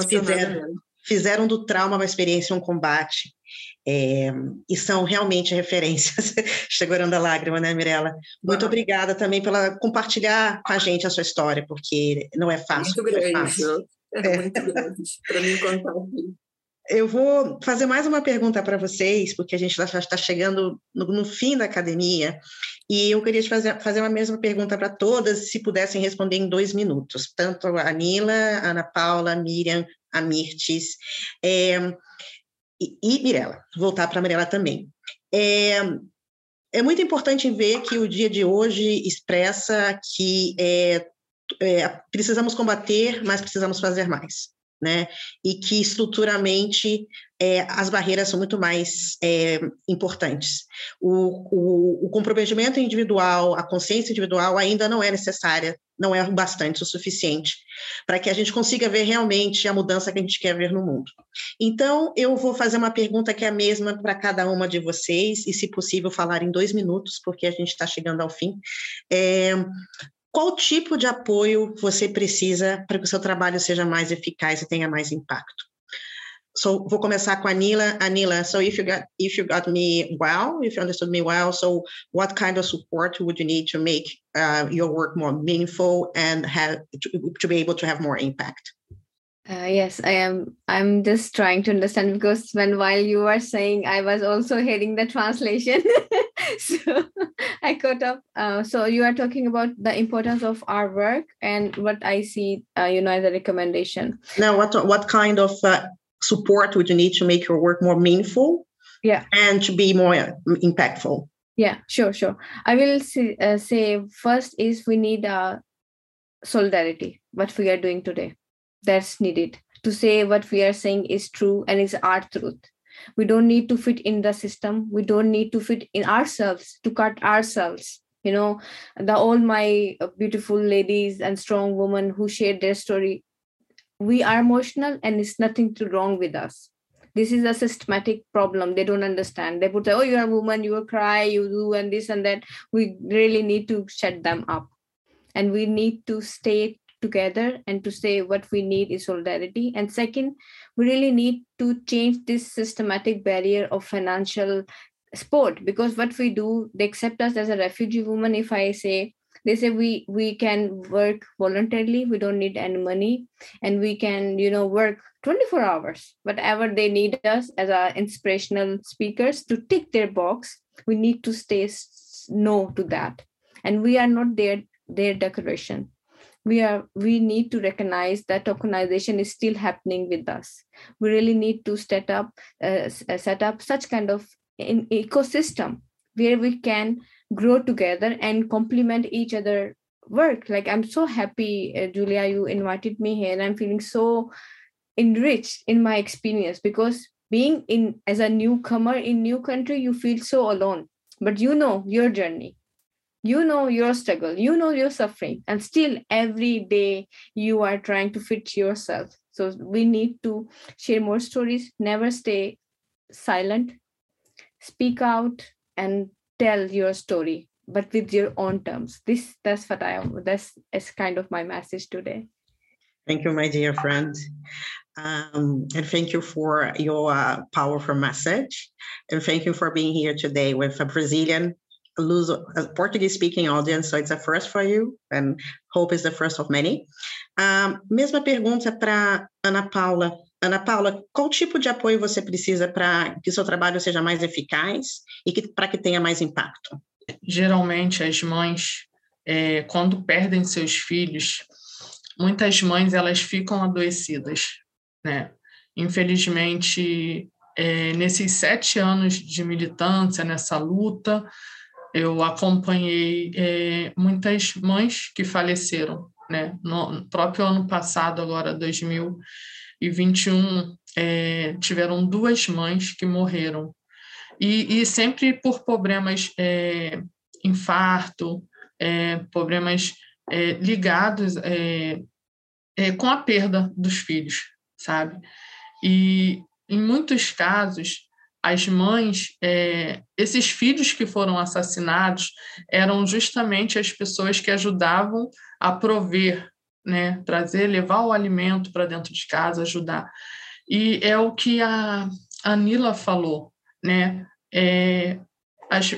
fizeram, fizeram do trauma uma experiência, um combate. É, e são realmente referências, segurando a lágrima, né, Mirella? Muito ah. obrigada também pela compartilhar com a gente a sua história, porque não é fácil. Muito grande. É fácil. É muito grande para mim contar aqui. Eu vou fazer mais uma pergunta para vocês, porque a gente já está chegando no, no, fim da academia, e eu queria te fazer, fazer uma mesma pergunta para todas, se pudessem responder em dois minutos, tanto a Nila, a Ana Paula, a Miriam, a Mirtes, é, e, e Mirella, voltar para a Mirella também. É, é muito importante ver que o dia de hoje expressa que é, é, precisamos combater, mas precisamos fazer mais. Né? E que estruturalmente é, as barreiras são muito mais é, importantes. O, o, o, comprometimento individual, a consciência individual ainda não é necessária, não é bastante o suficiente para que a gente consiga ver realmente a mudança que a gente quer ver no mundo. Então, eu vou fazer uma pergunta que é a mesma para cada uma de vocês, e se possível falar em dois minutos, porque a gente está chegando ao fim. É, qual tipo de apoio você precisa para que o seu trabalho seja mais eficaz e tenha mais impacto? So, vou começar com a Anila. Anila, so if you got if you got me well, if you understood me well, so what kind of support would you need to make uh, your work more meaningful and have to, to be able to have more impact? Uh, yes, I am. I'm just trying to understand because when while you were saying, I was also hearing the translation, so I caught up. Uh, so you are talking about the importance of our work and what I see, uh, you know, as a recommendation. Now, what what kind of uh, support would you need to make your work more meaningful? Yeah, and to be more impactful. Yeah, sure, sure. I will say, uh, say first is we need uh, solidarity. What we are doing today that's needed. To say what we are saying is true and is our truth. We don't need to fit in the system. We don't need to fit in ourselves to cut ourselves. You know the all my uh, beautiful ladies and strong women who shared their story we are emotional and it's nothing to wrong with us. This is a systematic problem. They don't understand. They put oh you're a woman you will cry you do and this and that. We really need to shut them up. And we need to stay together and to say what we need is solidarity. And second we really need to change this systematic barrier of financial support because what we do they accept us as a refugee woman. If i say they say we we can work voluntarily we don't need any money and we can you know work 24 hours whatever they need us as our inspirational speakers to tick their box we need to stay no to that. And we are not their their decoration we are we need to recognize that tokenization is still happening with us. We really need to set up uh, set up such kind of an ecosystem where we can grow together and complement each other work. Like i'm so happy uh, julia you invited me here and i'm feeling so enriched in my experience because being in as a newcomer in new country you feel so alone. But you know your journey you know your struggle. You know your suffering. And still every day you are trying to fit yourself. So we need to share more stories. Never stay silent. Speak out and tell your story but with your own terms. This that's what i am that's is kind of my message today. Thank you, my dear friend. Um, and thank you for your uh, powerful message. And thank you for being here today with a Brazilian, Luso, a Portuguese speaking audience. So it's a first for you, and hope is the first of many. Um, mesma pergunta para Ana Paula. Ana Paula, qual tipo de apoio você precisa para que seu trabalho seja mais eficaz e para que tenha mais impacto? Geralmente, as mães, é, quando perdem seus filhos, muitas mães elas ficam adoecidas, né? Infelizmente, é, nesses sete anos de militância, nessa luta, eu acompanhei é, muitas mães que faleceram, né? No próprio ano passado, agora 2021, é, tiveram duas mães que morreram e, e sempre por problemas é, infarto, é, problemas é, ligados é, com a perda dos filhos, sabe? E em muitos casos, as mães, é, esses filhos que foram assassinados eram justamente as pessoas que ajudavam a prover, né, trazer, levar o alimento para dentro de casa, ajudar. E é o que a, a Nila falou, né? É,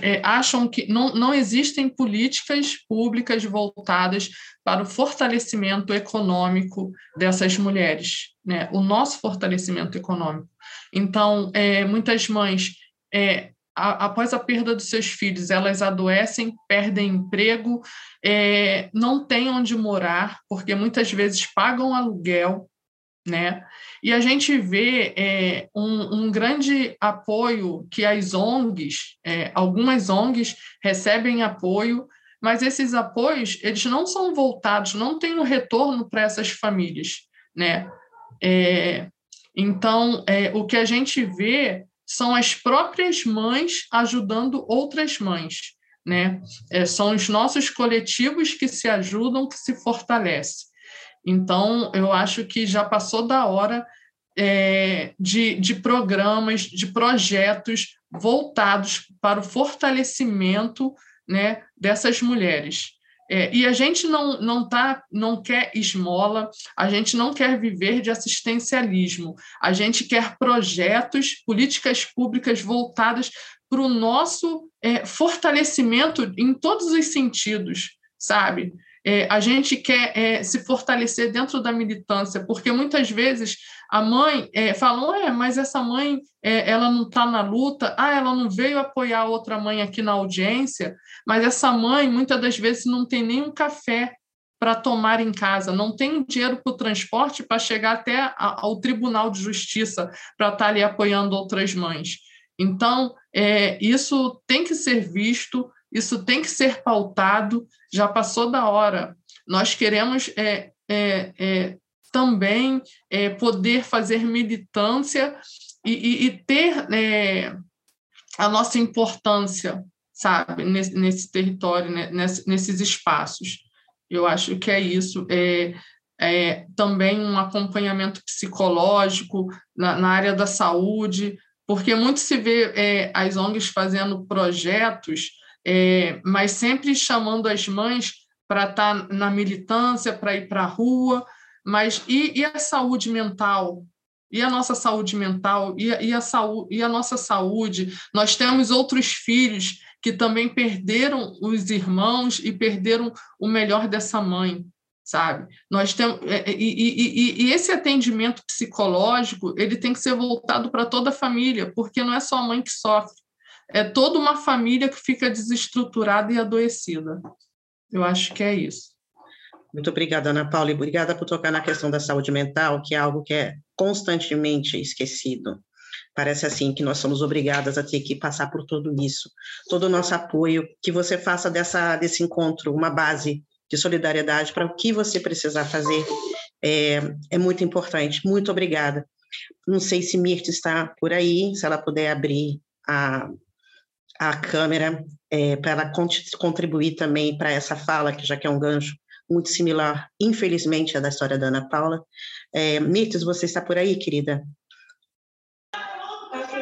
é, acham que não, não existem políticas públicas voltadas para o fortalecimento econômico dessas mulheres, né? o nosso fortalecimento econômico. Então, é, muitas mães, é, a, após a perda dos seus filhos, elas adoecem, perdem emprego, é, não têm onde morar, porque muitas vezes pagam aluguel, né? E a gente vê é, um, um, grande apoio que as ONGs, é, algumas ONGs recebem apoio, mas esses apoios eles não são voltados, não tem um retorno para essas famílias, né? É, então, é, o que a gente vê são as próprias mães ajudando outras mães, né? É, são os nossos coletivos que se ajudam, que se fortalecem. Então, eu acho que já passou da hora é, de, de programas, de projetos voltados para o fortalecimento né, dessas mulheres. É, e a gente não, não, tá, não quer esmola, a gente não quer viver de assistencialismo, a gente quer projetos, políticas públicas voltadas para o nosso é, fortalecimento em todos os sentidos, sabe? É, a gente quer é, se fortalecer dentro da militância, porque muitas vezes a mãe é, fala, é, mas essa mãe é, ela não está na luta, ah, ela não veio apoiar outra mãe aqui na audiência, mas essa mãe muitas das vezes não tem nem um café para tomar em casa, não tem dinheiro para o transporte para chegar até a, ao Tribunal de Justiça para estar tá ali apoiando outras mães. Então, é, isso tem que ser visto, isso tem que ser pautado, já passou da hora. Nós queremos é, é, é também é, poder fazer militância e, e, e ter é, a nossa importância, sabe, nesse, nesse território, né, nesse, nesses espaços. Eu acho que é isso. É, é, também um acompanhamento psicológico na, na, área da saúde, porque muito se vê é, as ONGs fazendo projetos é, mas sempre chamando as mães para estar tá na militância, para ir para a rua, mas e, e, a saúde mental? E a nossa saúde mental? E, e, a saúde, e a nossa saúde? Nós temos outros filhos que também perderam os irmãos e perderam o melhor dessa mãe, sabe? Nós temos é, e, e, e, esse atendimento psicológico ele tem que ser voltado para toda a família, porque não é só a mãe que sofre, é toda uma família que fica desestruturada e adoecida. Eu acho que é isso. Muito obrigada, Ana Paula, e obrigada por tocar na questão da saúde mental, que é algo que é constantemente esquecido. Parece assim que nós somos obrigadas a ter que passar por tudo isso. Todo o nosso apoio, que você faça dessa, desse encontro uma base de solidariedade para o que você precisar fazer, é, é muito importante. Muito obrigada. Não sei se Mirta está por aí, se ela puder abrir a, a câmera é, para contribuir também para essa fala, que já que é um gancho muito similar, infelizmente, à da história da Ana Paula. É, Mirtes, você está por aí, querida?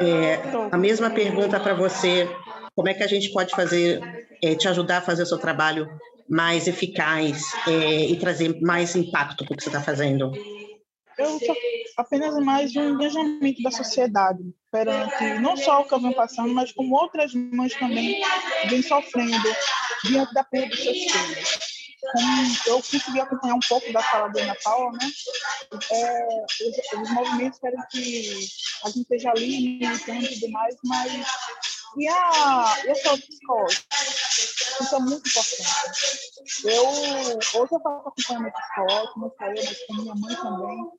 É, a mesma pergunta para você: como é que a gente pode fazer, é, te ajudar a fazer o seu trabalho mais eficaz é, e trazer mais impacto para o que você está fazendo? Eu sou apenas mais um engajamento da sociedade perante não só o que eu venho passando, mas como outras mães também vêm sofrendo diante da perda dos seus filhos como eu consegui acompanhar um pouco da fala da Ana Paula, né? É, os, os, movimentos querem que a gente esteja ali militando e tudo mais, mas e a, e a saúde? Isso é muito importante. Eu, hoje eu faço acompanhamento psicológico, não só eu, mas com minha mãe também,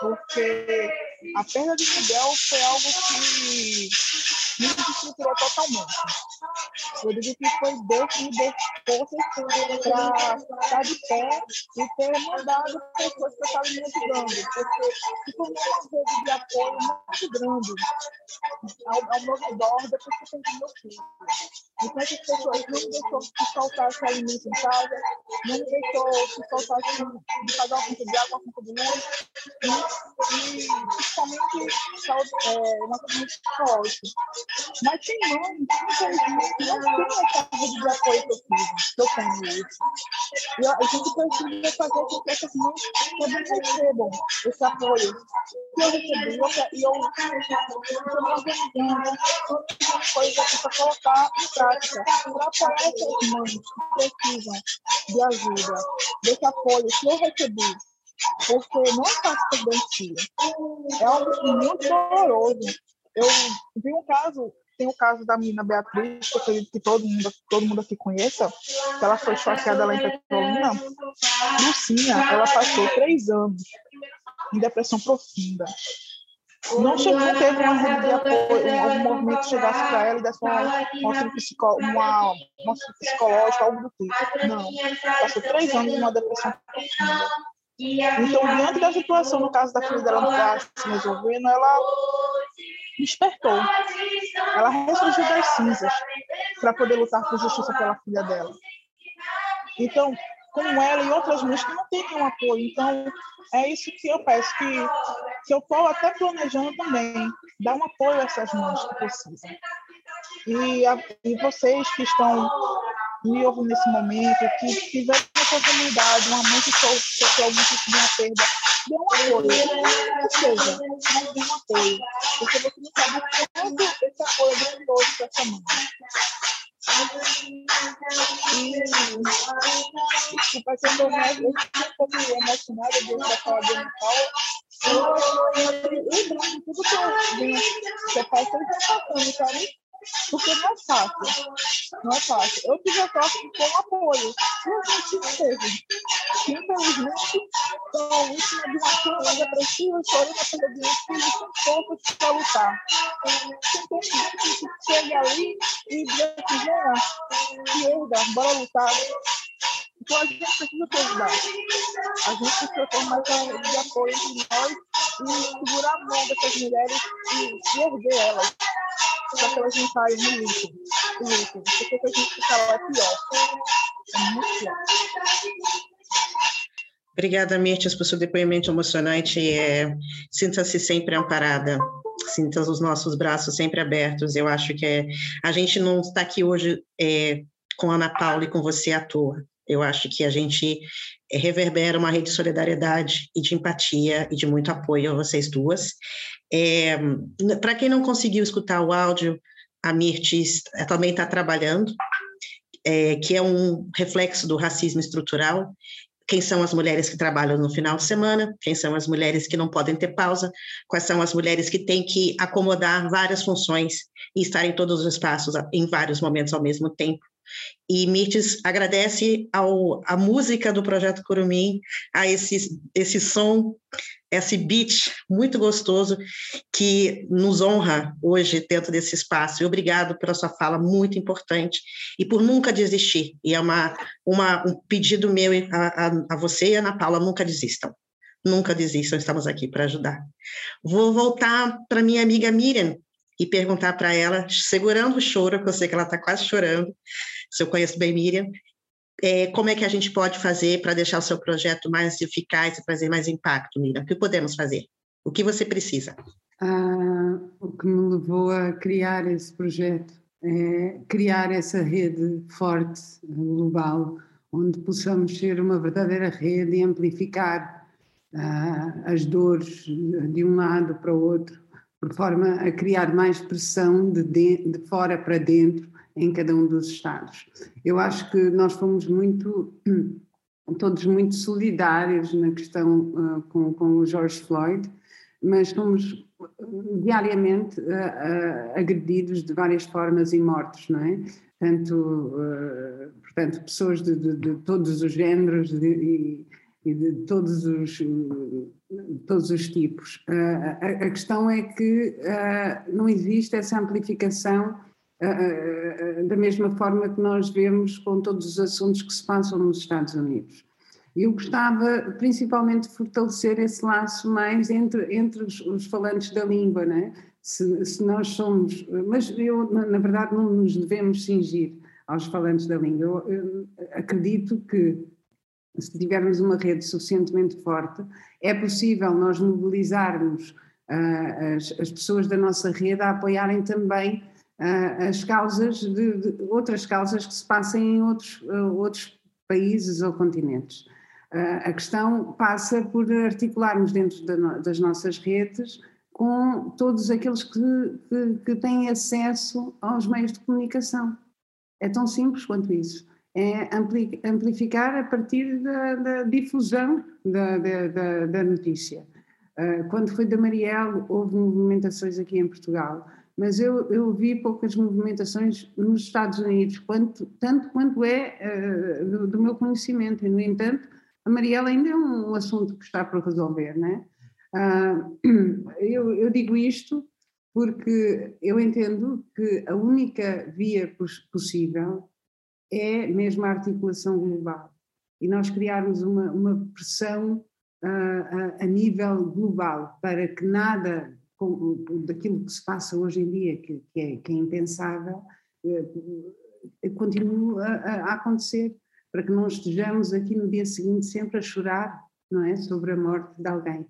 porque a perda de Miguel foi algo que me desestruturou totalmente. Eu digo que foi Deus que me deu forças para estar de pé e ter mandado pessoas que estavam me ajudando, porque tornou uma rede de apoio muito grande ao, ao meu redor depois que eu perdi meu filho. Então, essas pessoas não deixou que faltasse alimento em casa, não deixou que faltasse de pagar uma de água, uma conta de luz, e, e principalmente saúde, é, uma coisa muito psicológica. Mas tem mães, infelizmente, não tem essa rede de apoio que eu tive, que eu tenho. E a gente precisa fazer com que essas mães também recebam esse apoio. Que eu recebi, e eu estou me organizando, coisa para colocar em prática, para apoiar essas mães que precisam de ajuda, desse apoio que eu recebi porque não fácil perder um. É algo muito doloroso. Eu vi um caso, tem o caso da menina Beatriz, que eu acredito que todo mundo, todo mundo aqui conheça, que ela foi esfaqueada lá em Petrolina. Lucinha, ela passou três anos em depressão profunda. Não, chegou, não teve uma rede de apoio, um movimento chegasse para ela e desse uma, uma, psicó, uma, uma psicológica, algo do tipo. Não. Passou três anos numa depressão profunda. Então, diante da situação, no caso da filha dela não estar se resolvendo, ela despertou. Ela ressurgiu das cinzas para poder lutar por justiça pela filha dela. Então, como ela e outras mães que não têm nenhum apoio. Então, é isso que eu peço, que, que eu estou até planejando também, dar um apoio a essas mães que precisam. E, a, e vocês que estão me ouvindo nesse momento, que tiveram oportunidade, uma mãe que sofreu tipo de uma perda, dê um apoio. Ou seja, mas dê um apoio. Porque você não sabe quanto esse apoio é grandioso para essa mãe. E, eu estou mais, eu pouco emocionada diante da fala do Natal. Lembrando de tudo que eu venho, que é pai, que eu estou passando, sabe? Porque não é fácil. Não é fácil. Eu tive a sorte de ter um apoio. E a gente teve. Infelizmente, são vítimas de uma cura depressiva, chorando pela doença, sem forças para lutar. Tem gente que chega ali e diz assim, venha, erga, bora lutar. Então a gente precisa te ajudar. A gente precisa ter mais de apoio entre nós e segurar a mão dessas mulheres e, erguer elas para que elas não saiam no líquido. Porque se a gente ficar lá pior. É muito pior. Obrigada, Mirtes, por seu depoimento emocionante. É, Sinta-se sempre amparada, sinta os nossos braços sempre abertos. Eu acho que é, a gente não está aqui hoje é, com Ana Paula e com você à toa. Eu acho que a gente reverbera uma rede de solidariedade e de empatia e de muito apoio a vocês duas. É, Para quem não conseguiu escutar o áudio, a Mirtes eh, também está trabalhando, é, que é um reflexo do racismo estrutural. Quem são as mulheres que trabalham no final de semana? Quem são as mulheres que não podem ter pausa? Quais são as mulheres que têm que acomodar várias funções e estar em todos os espaços em vários momentos ao mesmo tempo? E Mirtes agradece ao, a música do Projeto Curumim, a esse, esse som esse beat muito gostoso que nos honra hoje dentro desse espaço. E obrigado pela sua fala muito importante e por nunca desistir. E é uma, uma um pedido meu a, a, a você e a Ana Paula, nunca desistam. Nunca desistam, estamos aqui para ajudar. Vou voltar para minha amiga Miriam e perguntar para ela, segurando o choro, porque eu sei que ela está quase chorando, se eu conheço bem Miriam, é, como é que a gente pode fazer para deixar o seu projeto mais eficaz e trazer mais impacto, Miriam? O que podemos fazer? O que você precisa? Ah, o que me levou a criar esse projeto é criar essa rede forte, global, onde possamos ser uma verdadeira rede e amplificar ah, as dores de um lado para o outro, por forma a criar mais pressão de, de, de fora para dentro em cada um dos estados. Eu acho que nós fomos muito, todos muito solidários na questão uh, com, com o George Floyd, mas fomos diariamente uh, uh, agredidos de várias formas e mortos, não é? Tanto, portanto, pessoas de, de, de, todos os géneros e, e, de todos os, todos os tipos. A, a, questão é que não existe essa amplificação da mesma forma que nós vemos com todos os assuntos que se passam nos Estados Unidos. Eu gostava principalmente de fortalecer esse laço mais entre, entre os, os falantes da língua, né? se, se nós somos. Mas eu, na, na, verdade, não nos devemos cingir aos falantes da língua. Eu, eu acredito que se tivermos uma rede suficientemente forte, é possível nós mobilizarmos uh, as, as pessoas da nossa rede a apoiarem também as causas de, de, outras causas que se passem em outros, outros países ou continentes. A questão passa por articularmos dentro das nossas redes com todos aqueles que, que, que, têm acesso aos meios de comunicação. É tão simples quanto isso. É amplificar a partir da, da difusão da, da, da, notícia. Quando foi da Marielle, houve movimentações aqui em Portugal mas eu, eu vi poucas movimentações nos Estados Unidos, quanto, tanto quanto é uh, do, do, meu conhecimento, e no entanto, a Mariela ainda é um assunto que está para resolver, né? Uh, eu, eu digo isto porque eu entendo que a única via possível é mesmo a articulação global. E nós criarmos uma, uma pressão uh, a, a nível global para que nada daquilo que se passa hoje em dia, que, que, é, que é, impensável, eh, continue a, a, acontecer, para que não estejamos aqui no dia seguinte sempre a chorar, não é, sobre a morte de alguém,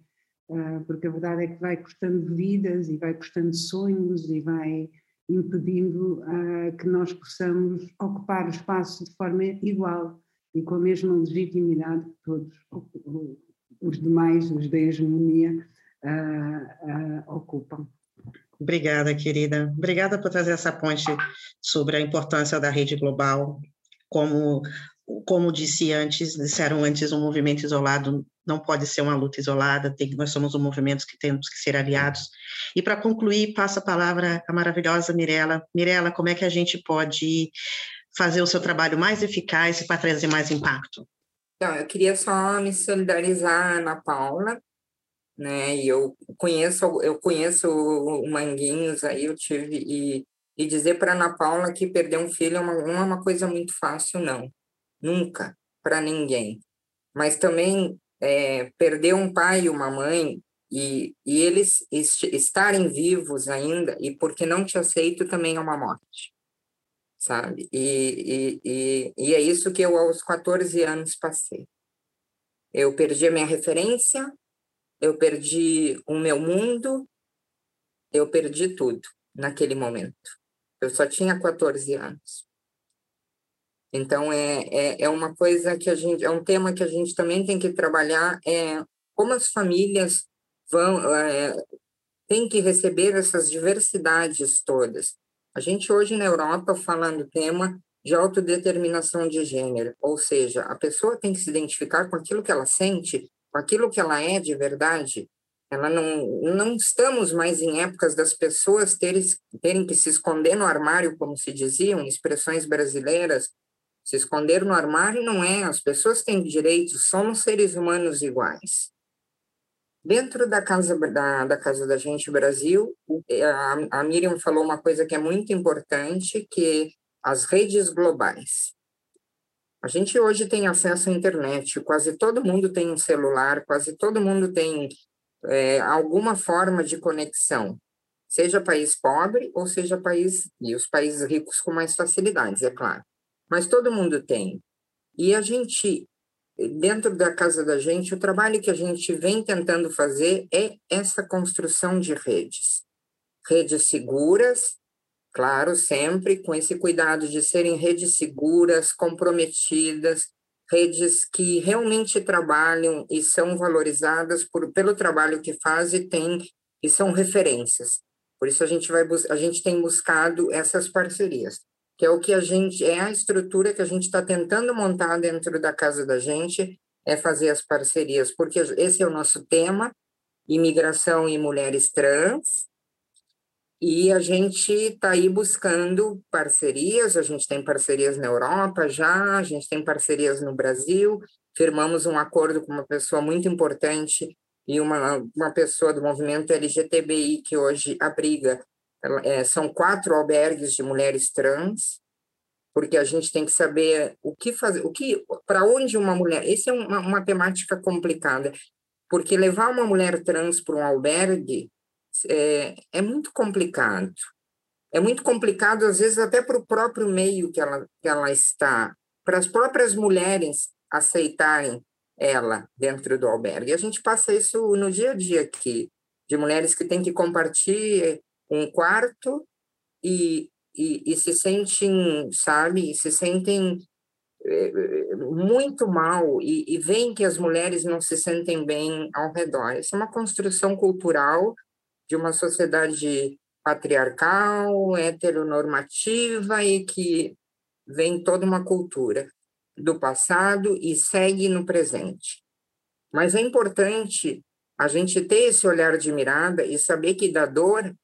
uh, porque a verdade é que vai custando vidas e vai custando sonhos e vai impedindo uh, que nós possamos ocupar o espaço de forma igual e com a mesma legitimidade que todos os demais, os da hegemonia, uh, uh, ocupam. Obrigada, querida. Obrigada por trazer essa ponte sobre a importância da rede global. Como, como disse antes, disseram antes, um movimento isolado não pode ser uma luta isolada, tem, nós somos um movimento que temos que ser aliados. E para concluir, passo a palavra à maravilhosa Mirella. Mirella, como é que a gente pode fazer o seu trabalho mais eficaz e para trazer mais impacto? Então, eu queria só me solidarizar, Ana Paula, né? E eu conheço, eu conheço o Manguinhos aí, eu tive e, e dizer para Ana Paula que perder um filho é uma, não é uma coisa muito fácil, não, nunca para ninguém. Mas também é, perder um pai e uma mãe e, e eles est estarem vivos ainda e porque não te aceito também é uma morte, sabe? E, e, e, e é isso que eu aos 14 anos passei. Eu perdi a minha referência, eu perdi o meu mundo, eu perdi tudo naquele momento. Eu só tinha 14 anos. Então, é, é, é uma coisa que a gente, é um tema que a gente também tem que trabalhar, é como as famílias vão, é, têm que receber essas diversidades todas. A gente hoje na Europa falando tema de autodeterminação de gênero, ou seja, a pessoa tem que se identificar com aquilo que ela sente com aquilo que ela é de verdade, ela não, não estamos mais em épocas das pessoas terem, terem que se esconder no armário, como se diziam, expressões brasileiras. Se esconder no armário não é, as pessoas têm direitos, somos seres humanos iguais. Dentro da casa da, da casa da gente Brasil, a, a Miriam falou uma coisa que é muito importante, que as redes globais. A gente hoje tem acesso à internet, quase todo mundo tem um celular, quase todo mundo tem é, alguma forma de conexão, seja país pobre ou seja país e os países ricos com mais facilidades, é claro. Mas todo mundo tem. E a gente dentro da casa da gente, o trabalho que a gente vem tentando fazer é essa construção de redes. Redes seguras, claro, sempre com esse cuidado de serem redes seguras, comprometidas, redes que realmente trabalham e são valorizadas por, pelo trabalho que fazem tem, e são referências. Por isso a gente vai a gente tem buscado essas parcerias que é o que a gente é a estrutura que a gente está tentando montar dentro da casa da gente é fazer as parcerias, porque esse é o nosso tema, imigração e mulheres trans, e a gente está aí buscando parcerias, a gente tem parcerias na Europa já, a gente tem parcerias no Brasil, firmamos um acordo com uma pessoa muito importante e uma, uma pessoa do movimento LGTBI que hoje abriga é, são quatro albergues de mulheres trans, porque a gente tem que saber o que fazer, o que, para onde uma mulher. Essa é uma, uma temática complicada, porque levar uma mulher trans para um albergue é, é muito complicado. É muito complicado, às vezes, até para o próprio meio que ela, que ela está, para as próprias mulheres aceitarem ela dentro do albergue. A gente passa isso no dia a dia aqui, de mulheres que têm que compartilhar um quarto e, e, e se sentem, sabe, se sentem é, muito mal e, e veem que as mulheres não se sentem bem ao redor. Isso é uma construção cultural de uma sociedade patriarcal, heteronormativa e que vem toda uma cultura do passado e segue no presente. Mas é importante a gente ter esse olhar de mirada e saber que da dor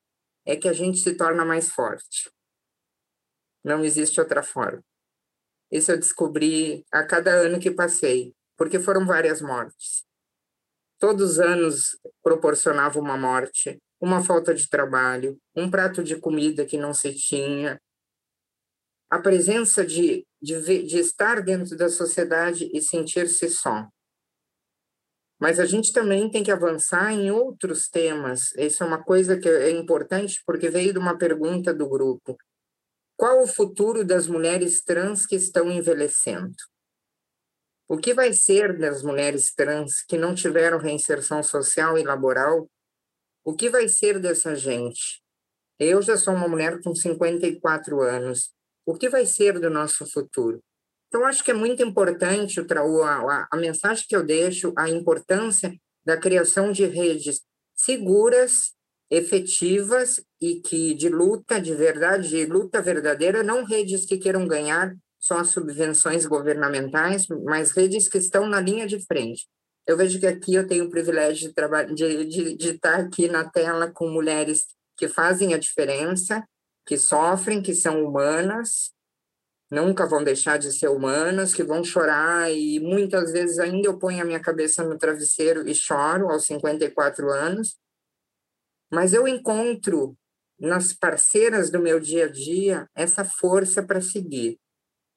é que a gente se torna mais forte. Não existe outra forma. Isso eu descobri a cada ano que passei, porque foram várias mortes. Todos os anos proporcionava uma morte, uma falta de trabalho, um prato de comida que não se tinha. A presença de, de, de estar dentro da sociedade e sentir-se só. Mas a gente também tem que avançar em outros temas. Isso é uma coisa que é importante porque veio de uma pergunta do grupo. Qual o futuro das mulheres trans que estão envelhecendo? O que vai ser das mulheres trans que não tiveram reinserção social e laboral? O que vai ser dessa gente? Eu já sou uma mulher com 54 anos. O que vai ser do nosso futuro? Então, acho que é muito importante o, a, a mensagem que eu deixo, a importância da criação de redes seguras, efetivas e que de luta de verdade, de luta verdadeira, não redes que queiram ganhar só as subvenções governamentais, mas redes que estão na linha de frente. Eu vejo que aqui eu tenho o privilégio de, de, de, de estar aqui na tela com mulheres que fazem a diferença, que sofrem, que são humanas, nunca vão deixar de ser humanas, que vão chorar e muitas vezes ainda eu ponho a minha cabeça no travesseiro e choro aos 54 anos. Mas eu encontro nas parceiras do meu dia a dia essa força para seguir.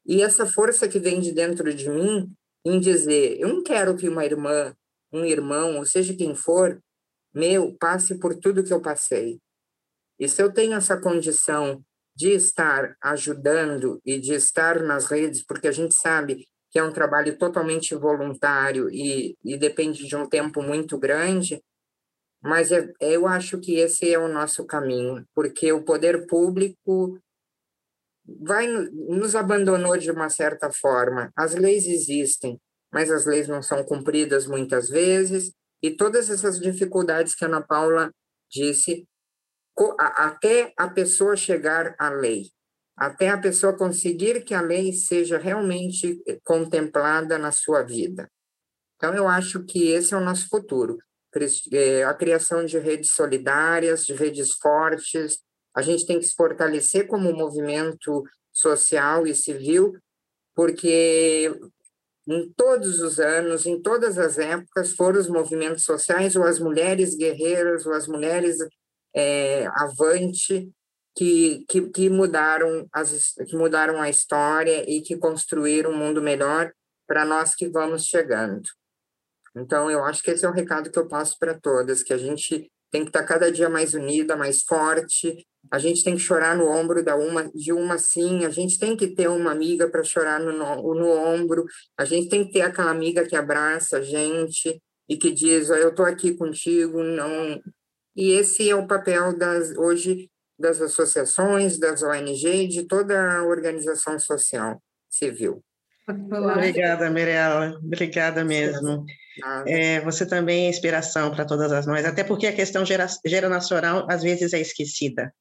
E essa força que vem de dentro de mim em dizer, eu não quero que uma irmã, um irmão, ou seja quem for, meu, passe por tudo que eu passei. E se eu tenho essa condição de estar ajudando e de estar nas redes, porque a gente sabe que é um trabalho totalmente voluntário e, e depende de um tempo muito grande, mas é, eu acho que esse é o nosso caminho, porque o poder público vai nos abandonou de uma certa forma. As leis existem, mas as leis não são cumpridas muitas vezes, e todas essas dificuldades que a Ana Paula disse até a pessoa chegar à lei, até a pessoa conseguir que a lei seja realmente eh, contemplada na sua vida. Então, eu acho que esse é o nosso futuro. Eh, a criação de redes solidárias, de redes fortes. A gente tem que se fortalecer como movimento social e civil, porque em todos os anos, em todas as épocas, foram os movimentos sociais ou as mulheres guerreiras ou as mulheres é, avante que, que, que, mudaram as, que mudaram a história e que construíram um mundo melhor para nós que vamos chegando. Então, eu acho que esse é o recado que eu passo para todas, que a gente tem que estar tá cada dia mais unida, mais forte, a gente tem que chorar no ombro da uma, de uma sim, a gente tem que ter uma amiga para chorar no, no, no, ombro, a gente tem que ter aquela amiga que abraça a gente e que diz, oh, eu estou aqui contigo, não... E esse é o papel das hoje das associações, das ONG, de toda a organização social civil. Obrigada, Mirella. Obrigada mesmo. É, você também é inspiração para todas as nós, até porque a questão gera, geracional às vezes é esquecida.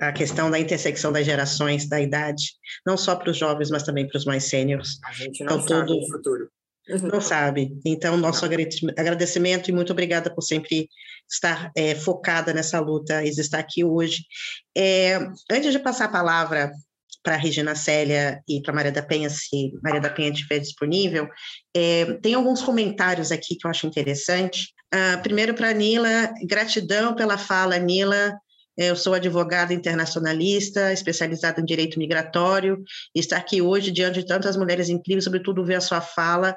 A questão da intersecção das gerações, da idade, não só para os jovens, mas também para os mais sêniores. A gente não então, sabe todo... o futuro. Não sabe. Então, nosso agradecimento e muito obrigada por sempre estar é, focada nessa luta e estar aqui hoje. É, antes de passar a palavra para Regina Célia e para Maria da Penha, se Maria da Penha estiver disponível, é, tem alguns comentários aqui que eu acho interessante. Uh, primeiro para Nila, gratidão pela fala, Nila. Eu sou advogada internacionalista, especializada em direito migratório, e estar aqui hoje diante de tantas mulheres incríveis, sobretudo ver a sua fala,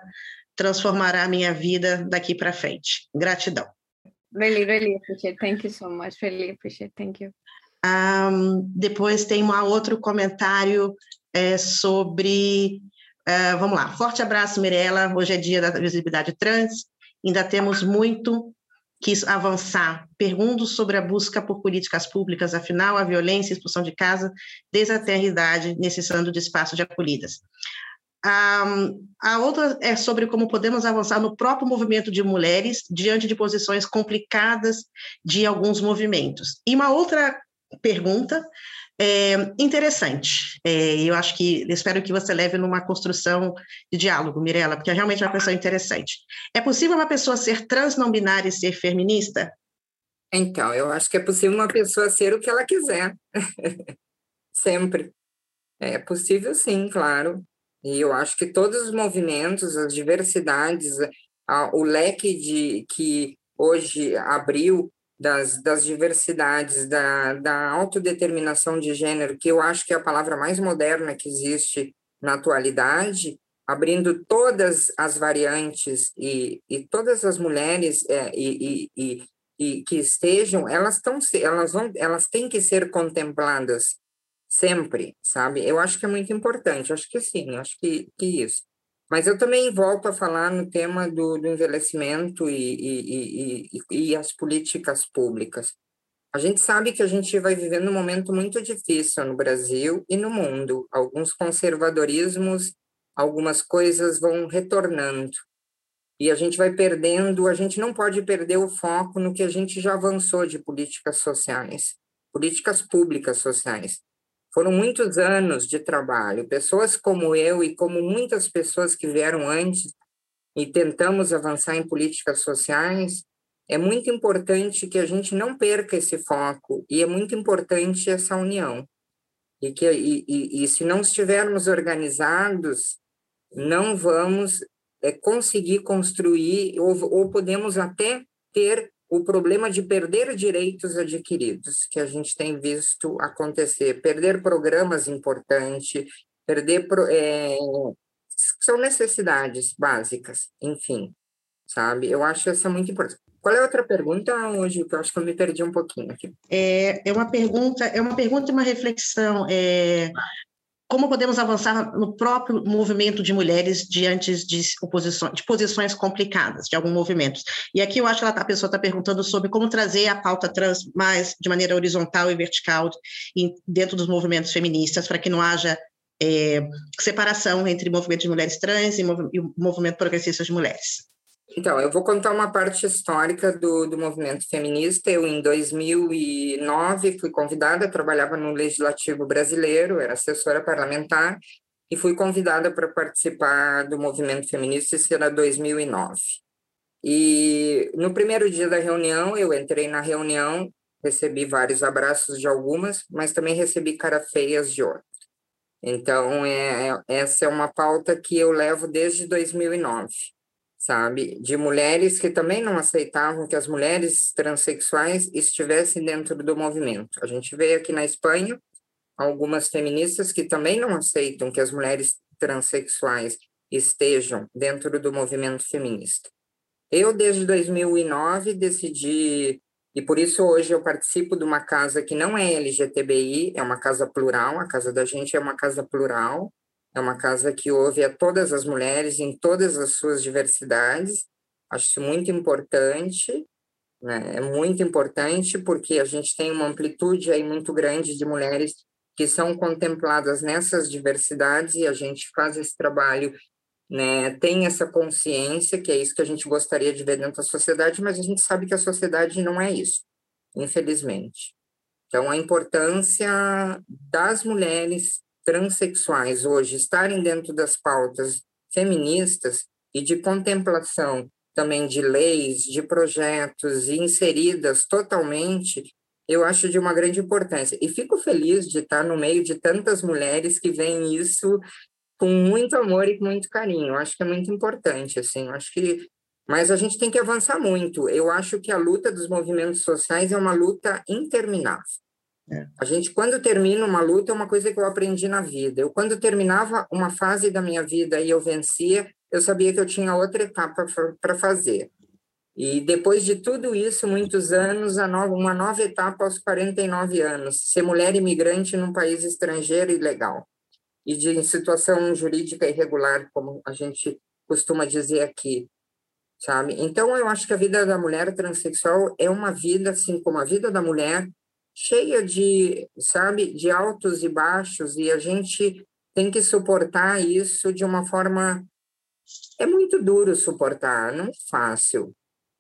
transformará a minha vida daqui para frente. Gratidão. Really, really appreciate. Thank you so much. Really appreciate. Thank you. Um, depois tem um outro comentário é, sobre. Uh, vamos lá. Forte abraço, Mirella. Hoje é dia da visibilidade trans. Ainda temos muito que avançar. Pergunto sobre a busca por políticas públicas, afinal, a violência e expulsão de casa desde a terra idade, necessitando de espaço de acolhidas. Um, a outra é sobre como podemos avançar no próprio movimento de mulheres diante de posições complicadas de alguns movimentos. E uma outra pergunta é, interessante. É, eu acho que espero que você leve numa construção de diálogo, Mirella, porque é realmente uma questão interessante. É possível uma pessoa ser trans não binária e ser feminista? Então, eu acho que é possível uma pessoa ser o que ela quiser. Sempre. É possível, sim, claro. E eu acho que todos os movimentos, as diversidades, a, o leque de que hoje abriu das, das diversidades, da, da autodeterminação de gênero, que eu acho que é a palavra mais moderna que existe na atualidade, abrindo todas as variantes e, e todas as mulheres é, e, e, e, que estejam, elas estão, elas vão, elas têm que ser contempladas sempre, sabe? Eu acho que é muito importante, acho que sim, acho que, que isso. Mas eu também volto a falar no tema do, do envelhecimento e, e, e, e, as políticas públicas. A gente sabe que a gente vai vivendo um momento muito difícil no Brasil e no mundo. Alguns conservadorismos, algumas coisas vão retornando. E a gente vai perdendo, a gente não pode perder o foco no que a gente já avançou de políticas sociais, políticas públicas sociais. Foram muitos anos de trabalho. Pessoas como eu e como muitas pessoas que vieram antes e tentamos avançar em políticas sociais, é muito importante que a gente não perca esse foco e é muito importante essa união. E que e, e, e se não estivermos organizados, não vamos é, conseguir construir ou, ou podemos até ter o problema de perder direitos adquiridos, que a gente tem visto acontecer, perder programas importantes, perder. É, são necessidades básicas, enfim, sabe? Eu acho essa muito importante. Qual é a outra pergunta hoje? Que eu acho que eu me perdi um pouquinho aqui. É, é uma pergunta, é uma pergunta e uma reflexão. É, como podemos avançar no próprio movimento de mulheres diante de, oposições, de posições complicadas de alguns movimentos. E aqui eu acho que tá, a pessoa está perguntando sobre como trazer a pauta trans mais de maneira horizontal e vertical em, dentro dos movimentos feministas, para que não haja é, separação entre movimento de mulheres trans e, mov, e o movimento progressista de mulheres. Então, eu vou contar uma parte histórica do, do movimento feminista. Eu, em 2009, fui convidada, trabalhava no Legislativo Brasileiro, era assessora parlamentar, e fui convidada para participar do movimento feminista, isso era 2009. E no primeiro dia da reunião, eu entrei na reunião, recebi vários abraços de algumas, mas também recebi cara feias de outras. Então, é, é, essa é uma pauta que eu levo desde 2009, sabe? De mulheres que também não aceitavam que as mulheres transexuais estivessem dentro do movimento. A gente vê aqui na Espanha algumas feministas que também não aceitam que as mulheres transexuais estejam dentro do movimento feminista. Eu, desde 2009, decidi, e por isso hoje eu participo de uma casa que não é LGTBI, é uma casa plural, a casa da gente é uma casa plural, é uma casa que ouve a todas as mulheres em todas as suas diversidades. Acho isso muito importante, né? é muito importante porque a gente tem uma amplitude aí muito grande de mulheres que são contempladas nessas diversidades e a gente faz esse trabalho né, tem essa consciência, que é isso que a gente gostaria de ver dentro da sociedade, mas a gente sabe que a sociedade não é isso, infelizmente. Então, a importância das mulheres transexuais hoje estarem dentro das pautas feministas e de contemplação também de leis, de projetos inseridas totalmente, eu acho de uma grande importância. E fico feliz de estar no meio de tantas mulheres que veem isso com muito amor e com muito carinho. Eu acho que é muito importante, assim. Eu acho que mas a gente tem que avançar muito. Eu acho que a luta dos movimentos sociais é uma luta interminável. É. A gente, quando termina uma luta, é uma coisa que eu aprendi na vida. Eu, quando terminava uma fase da minha vida e eu vencia, eu sabia que eu tinha outra etapa para fazer. E depois de tudo isso, muitos anos, nova, uma nova etapa aos 49 anos, ser mulher imigrante num país estrangeiro e legal e de situação jurídica irregular, como a gente costuma dizer aqui, sabe? Então, eu acho que a vida da mulher transexual é uma vida, assim como a vida da mulher, cheia de, sabe, de altos e baixos, e a gente tem que suportar isso de uma forma. É muito duro suportar, não é fácil.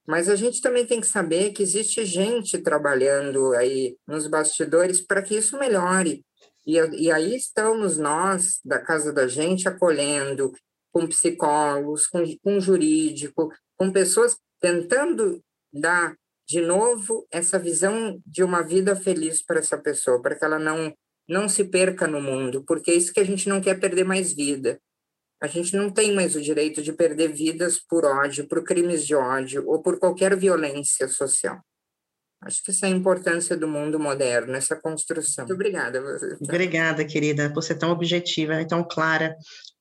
Mas a gente também tem que saber que existe gente trabalhando aí nos bastidores para que isso melhore. E, e aí estamos nós, da casa da gente, acolhendo, com psicólogos, com, com jurídico, com pessoas tentando dar de novo essa visão de uma vida feliz para essa pessoa, para que ela não não se perca no mundo, porque é isso que a gente não quer perder mais vida. A gente não tem mais o direito de perder vidas por ódio, por crimes de ódio ou por qualquer violência social. Acho que essa é a importância do mundo moderno, essa construção. Muito obrigada. Obrigada, querida, por ser tão objetiva e tão clara.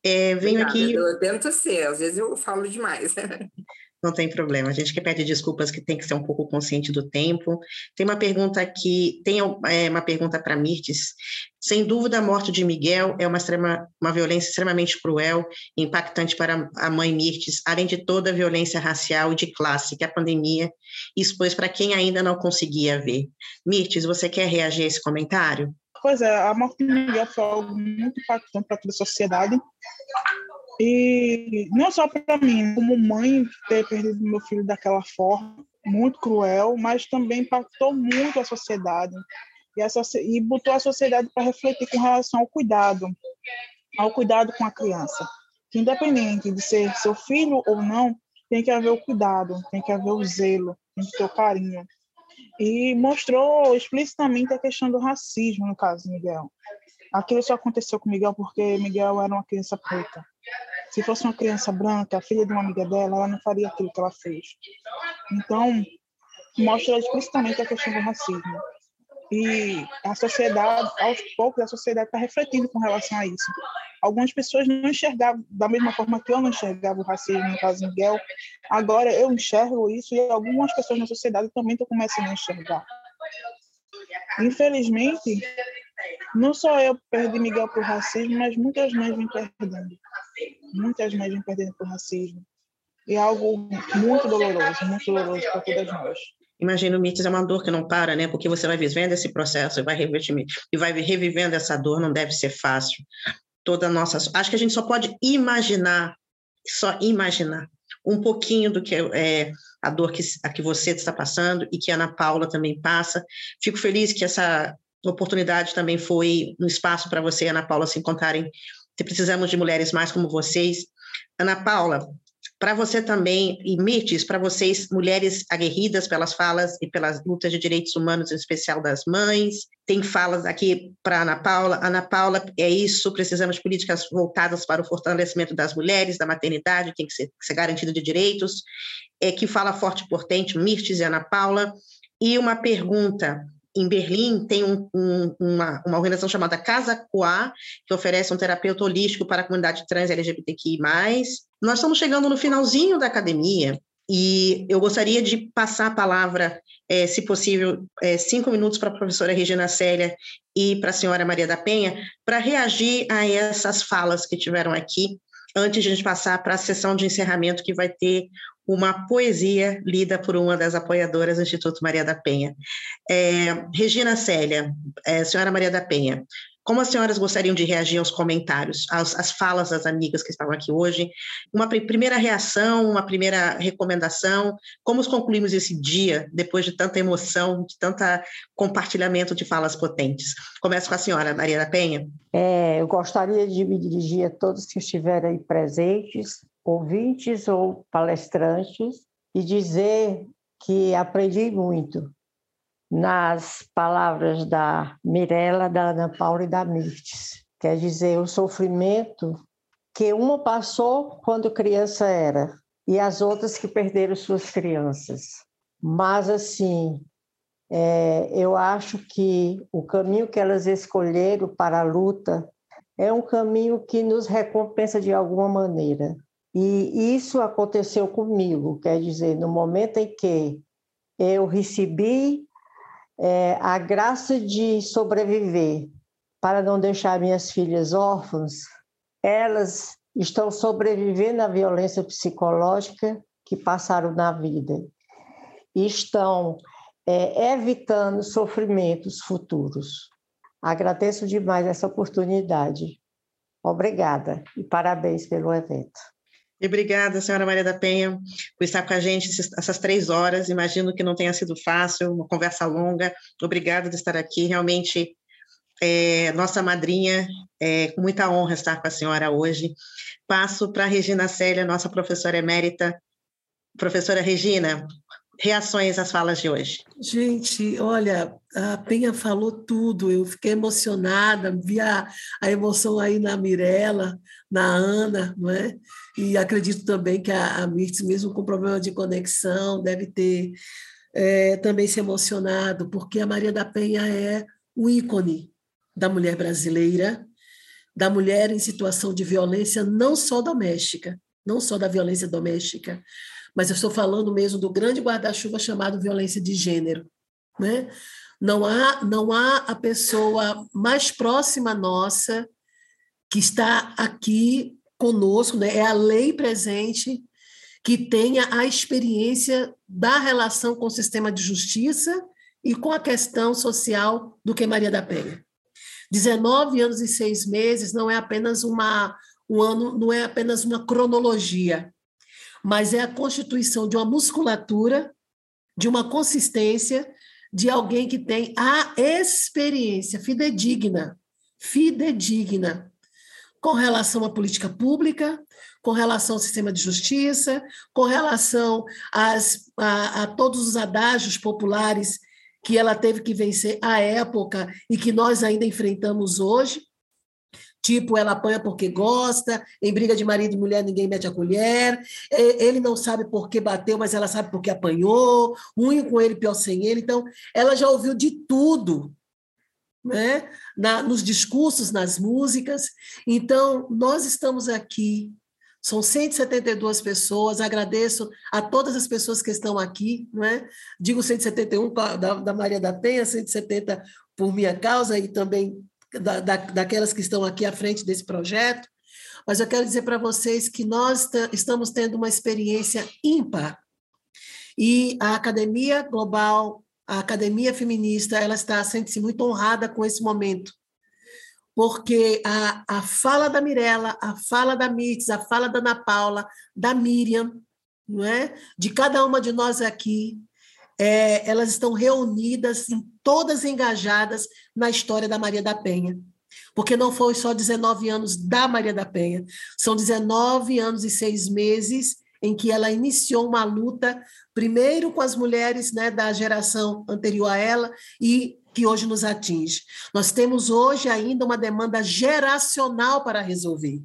É, venho obrigada, aqui. Eu tento ser, às vezes eu falo demais. Não tem problema. A gente que pede desculpas que tem que ser um pouco consciente do tempo. Tem uma pergunta aqui, tem é, uma pergunta para Mirtes. Sem dúvida, a morte de Miguel é uma, extrema, uma violência extremamente cruel e impactante para a mãe Mirtes, além de toda a violência racial e de classe que a pandemia expôs para quem ainda não conseguia ver. Mirtes, você quer reagir a esse comentário? Pois é, a morte de Miguel foi algo muito impactante para toda a sociedade. E não só para mim, como mãe, ter perdido meu filho daquela forma, muito cruel, mas também impactou muito a sociedade. E, a, e botou a sociedade para refletir com relação ao cuidado, ao cuidado com a criança. Que independente de ser seu filho ou não, tem que haver o cuidado, tem que haver o zelo, tem que ter o carinho. E mostrou explicitamente a questão do racismo, no caso Miguel. Aquilo só aconteceu com Miguel porque Miguel era uma criança preta. Se fosse uma criança branca, filha de uma amiga dela, ela não faria aquilo que ela fez. Então, mostra explicitamente a questão do racismo. E a sociedade, aos poucos, a sociedade está refletindo com relação a isso. Algumas pessoas não enxergavam da mesma forma que eu não enxergava o racismo, no caso Miguel. Agora eu enxergo isso e algumas pessoas na sociedade também estão começando a enxergar. Infelizmente, não só eu perdi Miguel por racismo, mas muitas mães vêm perdendo. Muitas mães vêm perdendo por racismo. E é algo muito doloroso, muito doloroso para todas nós. Imagina, o é uma dor que não para, né? Porque você vai vivendo esse processo e vai, e vai revivendo essa dor, não deve ser fácil. Toda nossa. Acho que a gente só pode imaginar, só imaginar, um pouquinho do que é a dor que, a que você está passando e que a Ana Paula também passa. Fico feliz que essa oportunidade também foi um espaço para você e Ana Paula se encontrarem. Se precisamos de mulheres mais como vocês. Ana Paula, para você também, e Mirtes, para vocês, mulheres aguerridas pelas falas e pelas lutas de direitos humanos, em especial das mães. Tem falas aqui para Ana Paula. Ana Paula, é isso, precisamos de políticas voltadas para o fortalecimento das mulheres, da maternidade, tem que ser, ser garantido de direitos. É, que fala forte e potente, Mirtes e Ana Paula. E uma pergunta em Berlim tem um, um, uma, uma organização chamada Casa Coa, que oferece um terapeuta holístico para a comunidade trans LGBTQI+. Nós estamos chegando no finalzinho da academia e eu gostaria de passar a palavra, é, se possível, é, cinco minutos para a professora Regina Célia e para a senhora Maria da Penha, para reagir a essas falas que tiveram aqui, antes de a gente passar para a sessão de encerramento, que vai ter uma poesia lida por uma das apoiadoras do Instituto Maria da Penha. É, Regina Célia, é, senhora Maria da Penha, como as senhoras gostariam de reagir aos comentários, às, às falas das amigas que estavam aqui hoje? Uma pr primeira reação, uma primeira recomendação? Como concluímos esse dia, depois de tanta emoção, de tanto compartilhamento de falas potentes? Começo com a senhora, Maria da Penha. É, eu gostaria de me dirigir a todos que estiverem presentes, ouvintes ou palestrantes, e dizer que aprendi muito nas palavras da Mirella, da Ana Paula e da Mirtes. Quer dizer, o sofrimento que uma passou quando criança era e as outras que perderam suas crianças. Mas, assim, é, eu acho que o caminho que elas escolheram para a luta é um caminho que nos recompensa de alguma maneira. E isso aconteceu comigo, quer dizer, no momento em que eu recebi é, a graça de sobreviver para não deixar minhas filhas órfãs, elas estão sobrevivendo à violência psicológica que passaram na vida e estão é, evitando sofrimentos futuros. Agradeço demais essa oportunidade. Obrigada e parabéns pelo evento. Obrigada, senhora Maria da Penha, por estar com a gente essas três horas. Imagino que não tenha sido fácil, uma conversa longa. Obrigada por estar aqui. Realmente, é, nossa madrinha, é, com muita honra estar com a senhora hoje. Passo para a Regina Célia, nossa professora emérita. Professora Regina, reações às falas de hoje? Gente, olha, a Penha falou tudo, eu fiquei emocionada, vi a, a emoção aí na Mirella, na Ana, não é? E acredito também que a, a Mirtz, mesmo com problema de conexão, deve ter é, também se emocionado, porque a Maria da Penha é o ícone da mulher brasileira, da mulher em situação de violência não só doméstica, não só da violência doméstica, mas eu estou falando mesmo do grande guarda-chuva chamado violência de gênero. Né? Não, há, não há a pessoa mais próxima nossa que está aqui conosco, né? é a lei presente que tenha a experiência da relação com o sistema de justiça e com a questão social do que Maria da Penha. 19 anos e seis meses não é apenas uma um ano, não é apenas uma cronologia mas é a constituição de uma musculatura, de uma consistência, de alguém que tem a experiência fidedigna, fidedigna, com relação à política pública, com relação ao sistema de justiça, com relação às, a, a todos os adágios populares que ela teve que vencer à época e que nós ainda enfrentamos hoje. Tipo, ela apanha porque gosta, em briga de marido e mulher ninguém mete a colher, ele não sabe por que bateu, mas ela sabe por que apanhou, ruim com ele, pior sem ele. Então, ela já ouviu de tudo, né? Na, nos discursos, nas músicas. Então, nós estamos aqui, são 172 pessoas, agradeço a todas as pessoas que estão aqui, não é? Digo 171 da, da Maria da Penha, 170 por minha causa e também da, da, daquelas que estão aqui à frente desse projeto, mas eu quero dizer para vocês que nós estamos tendo uma experiência ímpar. E a Academia Global, a Academia Feminista, ela está sente-se muito honrada com esse momento, porque a, a fala da Mirella, a fala da Mitz, a fala da Ana Paula, da Miriam, não é? de cada uma de nós aqui, é, elas estão reunidas, em, todas engajadas na história da Maria da Penha. Porque não foi só 19 anos da Maria da Penha, são 19 anos e seis meses em que ela iniciou uma luta, primeiro com as mulheres né, da geração anterior a ela e que hoje nos atinge. Nós temos hoje ainda uma demanda geracional para resolver.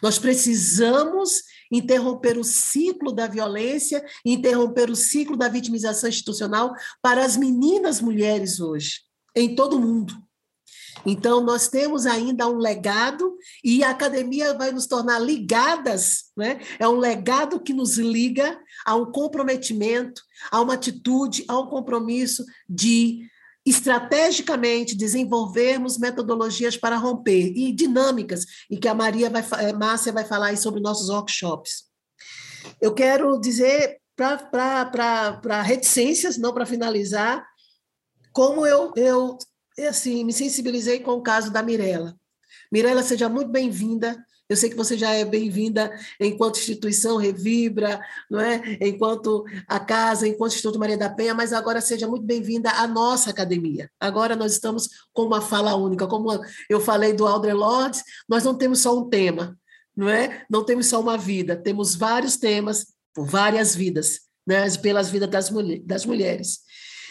Nós precisamos interromper o ciclo da violência, interromper o ciclo da vitimização institucional para as meninas mulheres hoje, em todo o mundo. Então, nós temos ainda um legado e a academia vai nos tornar ligadas, né? é um legado que nos liga a um comprometimento, a uma atitude, a um compromisso de estrategicamente desenvolvermos metodologias para romper e dinâmicas, e que a Maria vai, eh, Márcia vai falar aí sobre nossos workshops. Eu quero dizer para reticências, não para finalizar, como eu, eu assim, me sensibilizei com o caso da Mirella. Mirella, seja muito bem-vinda. Eu sei que você já é bem-vinda enquanto instituição Revibra, não é? enquanto a casa, enquanto Instituto Maria da Penha, mas agora seja muito bem-vinda à nossa academia. Agora nós estamos com uma fala única. Como eu falei do Audre Lorde, nós não temos só um tema, não é? Não temos só uma vida, temos vários temas por várias vidas, né? pelas vidas das, mulher, das mulheres.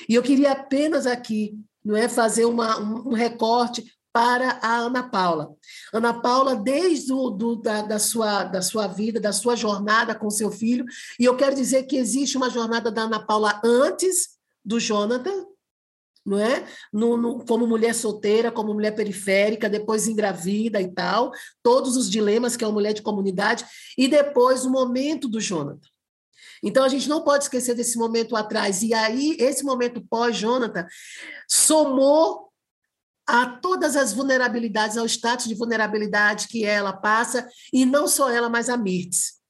E eu queria apenas aqui não é fazer uma, um recorte para a Ana Paula. Ana Paula, desde o, do, da, da, sua, da sua vida, da sua jornada com seu filho, e eu quero dizer que existe uma jornada da Ana Paula antes do Jonathan, não é? No, no, como mulher solteira, como mulher periférica, depois engravida e tal, todos os dilemas que é uma mulher de comunidade, e depois o momento do Jonathan. Então a gente não pode esquecer desse momento atrás. E aí, esse momento pós-Jonathan somou a todas as vulnerabilidades, ao status de vulnerabilidade que ela passa, e não só ela, mas a Mirtz.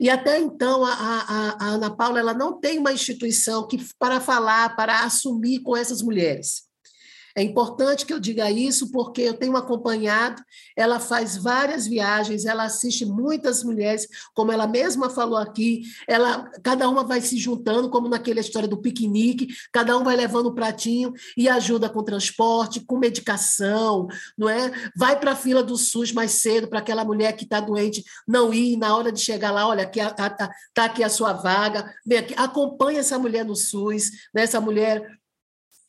E até então, a, a, a Ana Paula ela não tem uma instituição que para falar, para assumir com essas mulheres. É importante que eu diga isso porque eu tenho acompanhado, ela faz várias viagens, ela assiste muitas mulheres, como ela mesma falou aqui, ela cada uma vai se juntando, como naquela história do piquenique, cada um vai levando um pratinho e ajuda com transporte, com medicação, não é? Vai para a fila do SUS mais cedo para aquela mulher que está doente não ir na hora de chegar lá, olha, aqui está aqui a sua vaga, vem aqui, acompanha essa mulher no SUS, né? essa mulher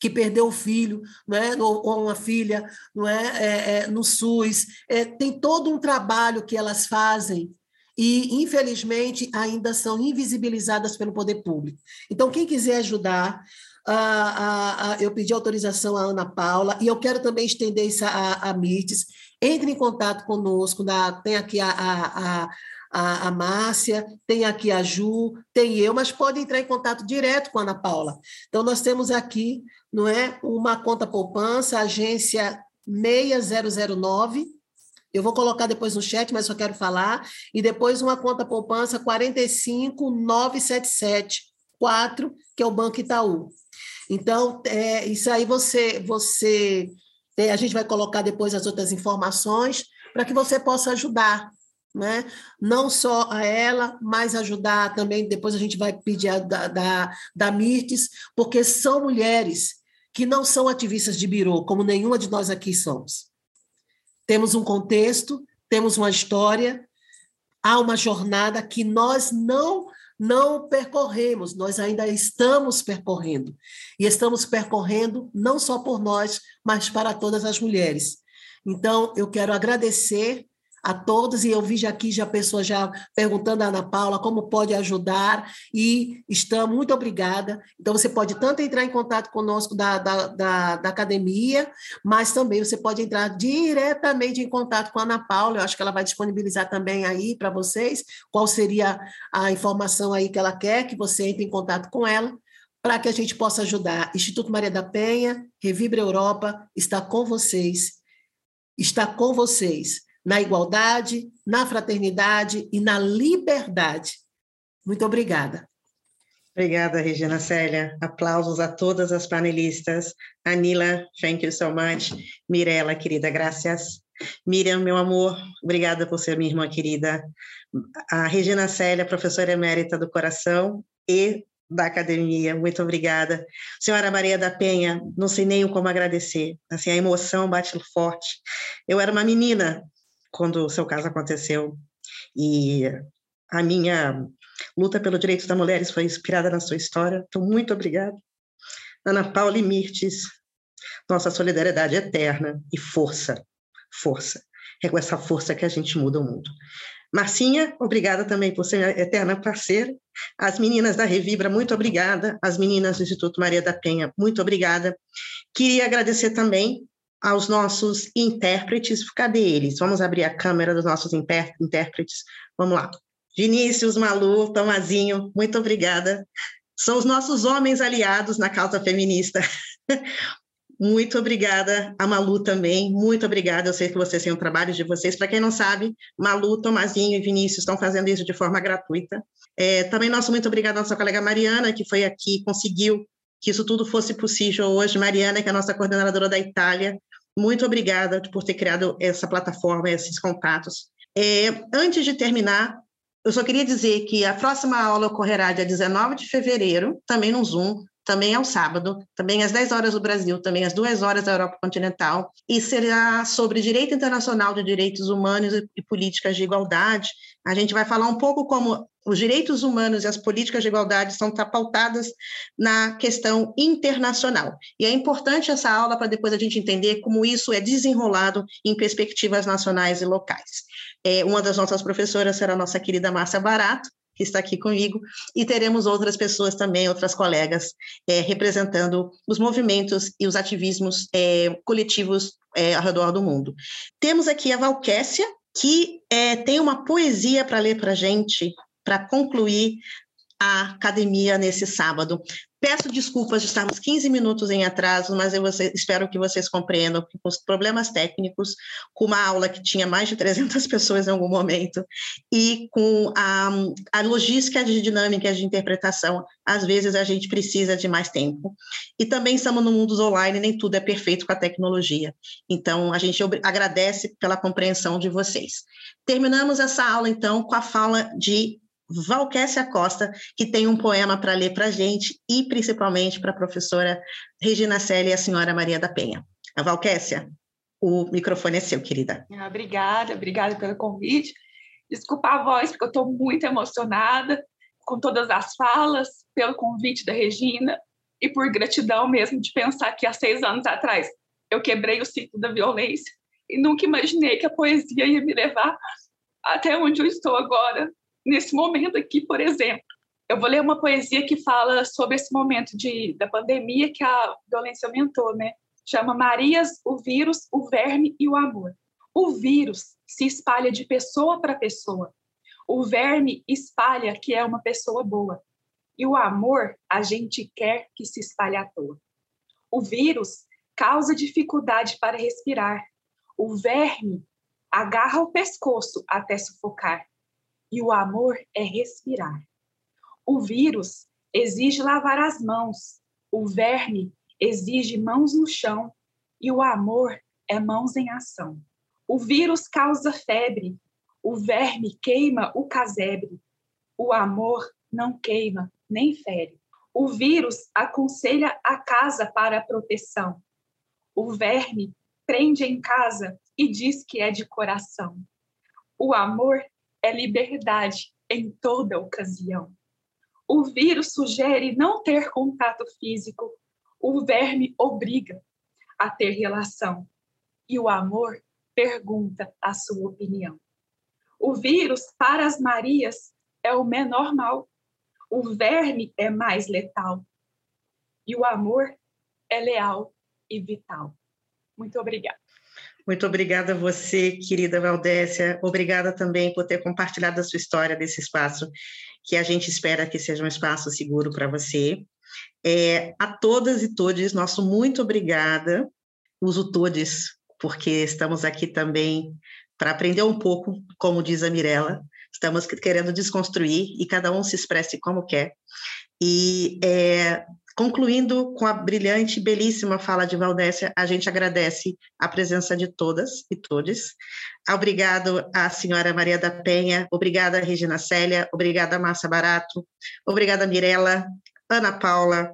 que perdeu o filho, não é? ou, uma filha não é? é, é no SUS. É, tem todo um trabalho que elas fazem e, infelizmente, ainda são invisibilizadas pelo poder público. Então, quem quiser ajudar, a, a, eu pedi autorização à Ana Paula e eu quero também estender isso a, a Mirtes. Entre em contato conosco, da, tem aqui a, a, a, Márcia, tem aqui a Ju, tem eu, mas pode entrar em contato direto com a Ana Paula. Então, nós temos aqui não é, uma conta poupança, agência 6009, eu vou colocar depois no chat, mas só quero falar, e depois uma conta poupança 45977 que é o Banco Itaú. Então, é, isso aí você, você é, a gente vai colocar depois as outras informações para que você possa ajudar né? não só a ela, mas ajudar também, depois a gente vai pedir a, da, da, da Mirtes, porque são mulheres que não são ativistas de birô, como nenhuma de nós aqui somos. Temos um contexto, temos uma história, há uma jornada que nós não não percorremos, nós ainda estamos percorrendo. E estamos percorrendo não só por nós, mas para todas as mulheres. Então, eu quero agradecer a todos, e eu vi já aqui já pessoas já perguntando a Ana Paula como pode ajudar, e estamos, muito obrigada. Então, você pode tanto entrar em contato conosco da, da, da, da academia, mas também você pode entrar diretamente em contato com a Ana Paula, eu acho que ela vai disponibilizar também aí para vocês qual seria a informação aí que ela quer, que você entre em contato com ela, para que a gente possa ajudar. Instituto Maria da Penha, Revibra Europa, está com vocês, está com vocês na igualdade, na fraternidade e na liberdade. Muito obrigada. Obrigada, Regina Célia. Aplausos a todas as panelistas. Anila, thank you so much. Mirela, querida, graças. Miriam, meu amor, obrigada por ser minha irmã querida. A Regina Célia, professora emérita do coração e da academia, muito obrigada. Senhora Maria da Penha, não sei nem como agradecer, assim, a emoção bate forte. Eu era uma menina quando o seu caso aconteceu. E a minha luta pelo direito das mulheres foi inspirada na sua história. Então, muito obrigada. Ana Paula Mirtes, nossa solidariedade eterna e força, força. É com essa força que a gente muda o mundo. Marcinha, obrigada também por ser eterna parceira. As meninas da Revibra, muito obrigada. As meninas do Instituto Maria da Penha, muito obrigada. Queria agradecer também aos nossos intérpretes. Cadê eles? Vamos abrir a câmera dos nossos intérpretes. Vamos lá. Vinícius, Malu, Tomazinho, muito obrigada. São os nossos homens aliados na causa feminista. Muito obrigada a Malu também, muito obrigada. Eu sei que vocês têm o trabalho de vocês. Para quem não sabe, Malu, Tomazinho e Vinícius estão fazendo isso de forma gratuita. É, também nosso muito obrigada à nossa colega Mariana, que foi aqui, conseguiu que isso tudo fosse possível hoje. Mariana, que é a nossa coordenadora da Itália, muito obrigada por ter criado essa plataforma, esses contatos. É, antes de terminar, eu só queria dizer que a próxima aula ocorrerá dia 19 de fevereiro, também no Zoom, também ao sábado, também às 10 horas do Brasil, também às 2 horas da Europa continental, e será sobre direito internacional de direitos humanos e políticas de igualdade. A gente vai falar um pouco como os direitos humanos e as políticas de igualdade são pautadas na questão internacional. E é importante essa aula para depois a gente entender como isso é desenrolado em perspectivas nacionais e locais. É, uma das nossas professoras será a nossa querida Márcia Barato, que está aqui comigo, e teremos outras pessoas também, outras colegas, é, representando os movimentos e os ativismos é, coletivos é, ao redor do mundo. Temos aqui a Valquécia, que tem uma poesia para ler para a gente, para concluir a academia nesse sábado. Peço desculpas de estarmos 15 minutos em atraso, mas eu espero que vocês compreendam que com os problemas técnicos, com uma aula que tinha mais de 300 pessoas em algum momento, e com a, a logística de dinâmica de interpretação, às vezes a gente precisa de mais tempo. E também estamos no mundo online, nem tudo é perfeito com a tecnologia. Então, a gente agradece pela compreensão de vocês. Terminamos essa aula, então, com a fala de Valquécia Costa, que tem um poema para ler para a gente e principalmente para a professora Regina Célia e a senhora Maria da Penha. A Valquécia, o microfone é seu, querida. Ah, obrigada, obrigada pelo convite. Desculpa a voz, porque eu estou muito emocionada com todas as falas, pelo convite da Regina e por gratidão mesmo de pensar que há seis anos atrás eu quebrei o ciclo da violência e nunca imaginei que a poesia ia me levar até onde eu estou agora, nesse momento aqui, por exemplo. Eu vou ler uma poesia que fala sobre esse momento de, da pandemia que a violência aumentou, né? Chama Marias, o vírus, o verme e o amor. O vírus se espalha de pessoa para pessoa. O verme espalha que é uma pessoa boa. E o amor a gente quer que se espalhe à toa. O vírus causa dificuldade para respirar. O verme agarra o pescoço até sufocar e o amor é respirar. O vírus exige lavar as mãos, o verme exige mãos no chão e o amor é mãos em ação. O vírus causa febre, o verme queima o casebre, o amor não queima nem fere. O vírus aconselha a casa para a proteção. O verme prende em casa e diz que é de coração. O amor é liberdade em toda ocasião. O vírus sugere não ter contato físico, o verme obriga a ter relação e o amor pergunta a sua opinião. O vírus, para as Marias, é o menor mal, o verme é mais letal e o amor é leal e vital. Muito obrigada. Muito obrigada a você, querida Valdécia. Obrigada também por ter compartilhado a sua história desse espaço, que a gente espera que seja um espaço seguro para você. É, a todas e todos, nosso muito obrigada. Uso todos, porque estamos aqui também para aprender um pouco, como diz a Mirella. Estamos querendo desconstruir e cada um se expresse como quer. E é, Concluindo com a brilhante e belíssima fala de Valdécia, a gente agradece a presença de todas e todos. Obrigado à senhora Maria da Penha, obrigada Regina Célia, obrigada Márcia Barato, obrigada Mirella, Ana Paula,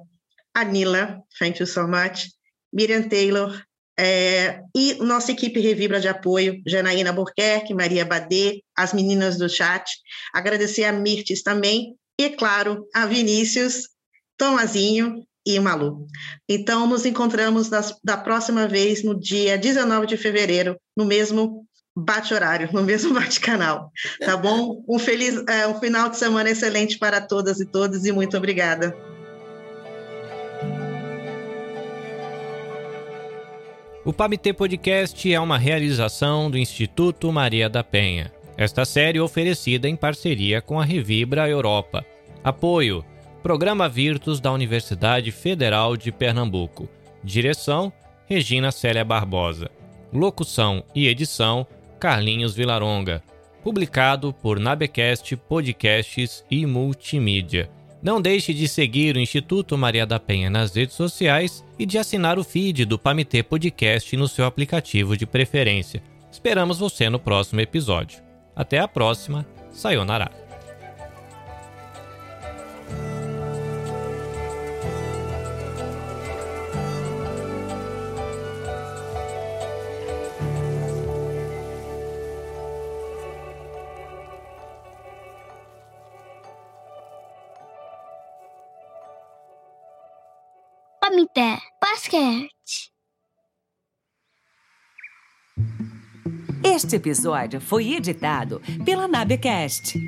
Anila, thank you so much, Miriam Taylor, é, e nossa equipe Revibra de apoio, Janaína Burquerque, Maria Badê, as meninas do chat. Agradecer a Mirtes também e, claro, a Vinícius, Tomazinho e Malu. Então, nos encontramos das, da próxima vez no dia 19 de fevereiro, no mesmo bate-horário, no mesmo bate-canal. Tá bom? Um feliz é, um final de semana excelente para todas e todos e muito obrigada. O PAMT Podcast é uma realização do Instituto Maria da Penha. Esta série é oferecida em parceria com a Revibra Europa. Apoio: Programa Virtus da Universidade Federal de Pernambuco. Direção: Regina Célia Barbosa. Locução e edição: Carlinhos Vilaronga. Publicado por Nabecast Podcasts e Multimídia. Não deixe de seguir o Instituto Maria da Penha nas redes sociais e de assinar o feed do Pamitê Podcast no seu aplicativo de preferência. Esperamos você no próximo episódio. Até a próxima. Sayonara. Comité Basquete. Este episódio foi editado pela Nabecast.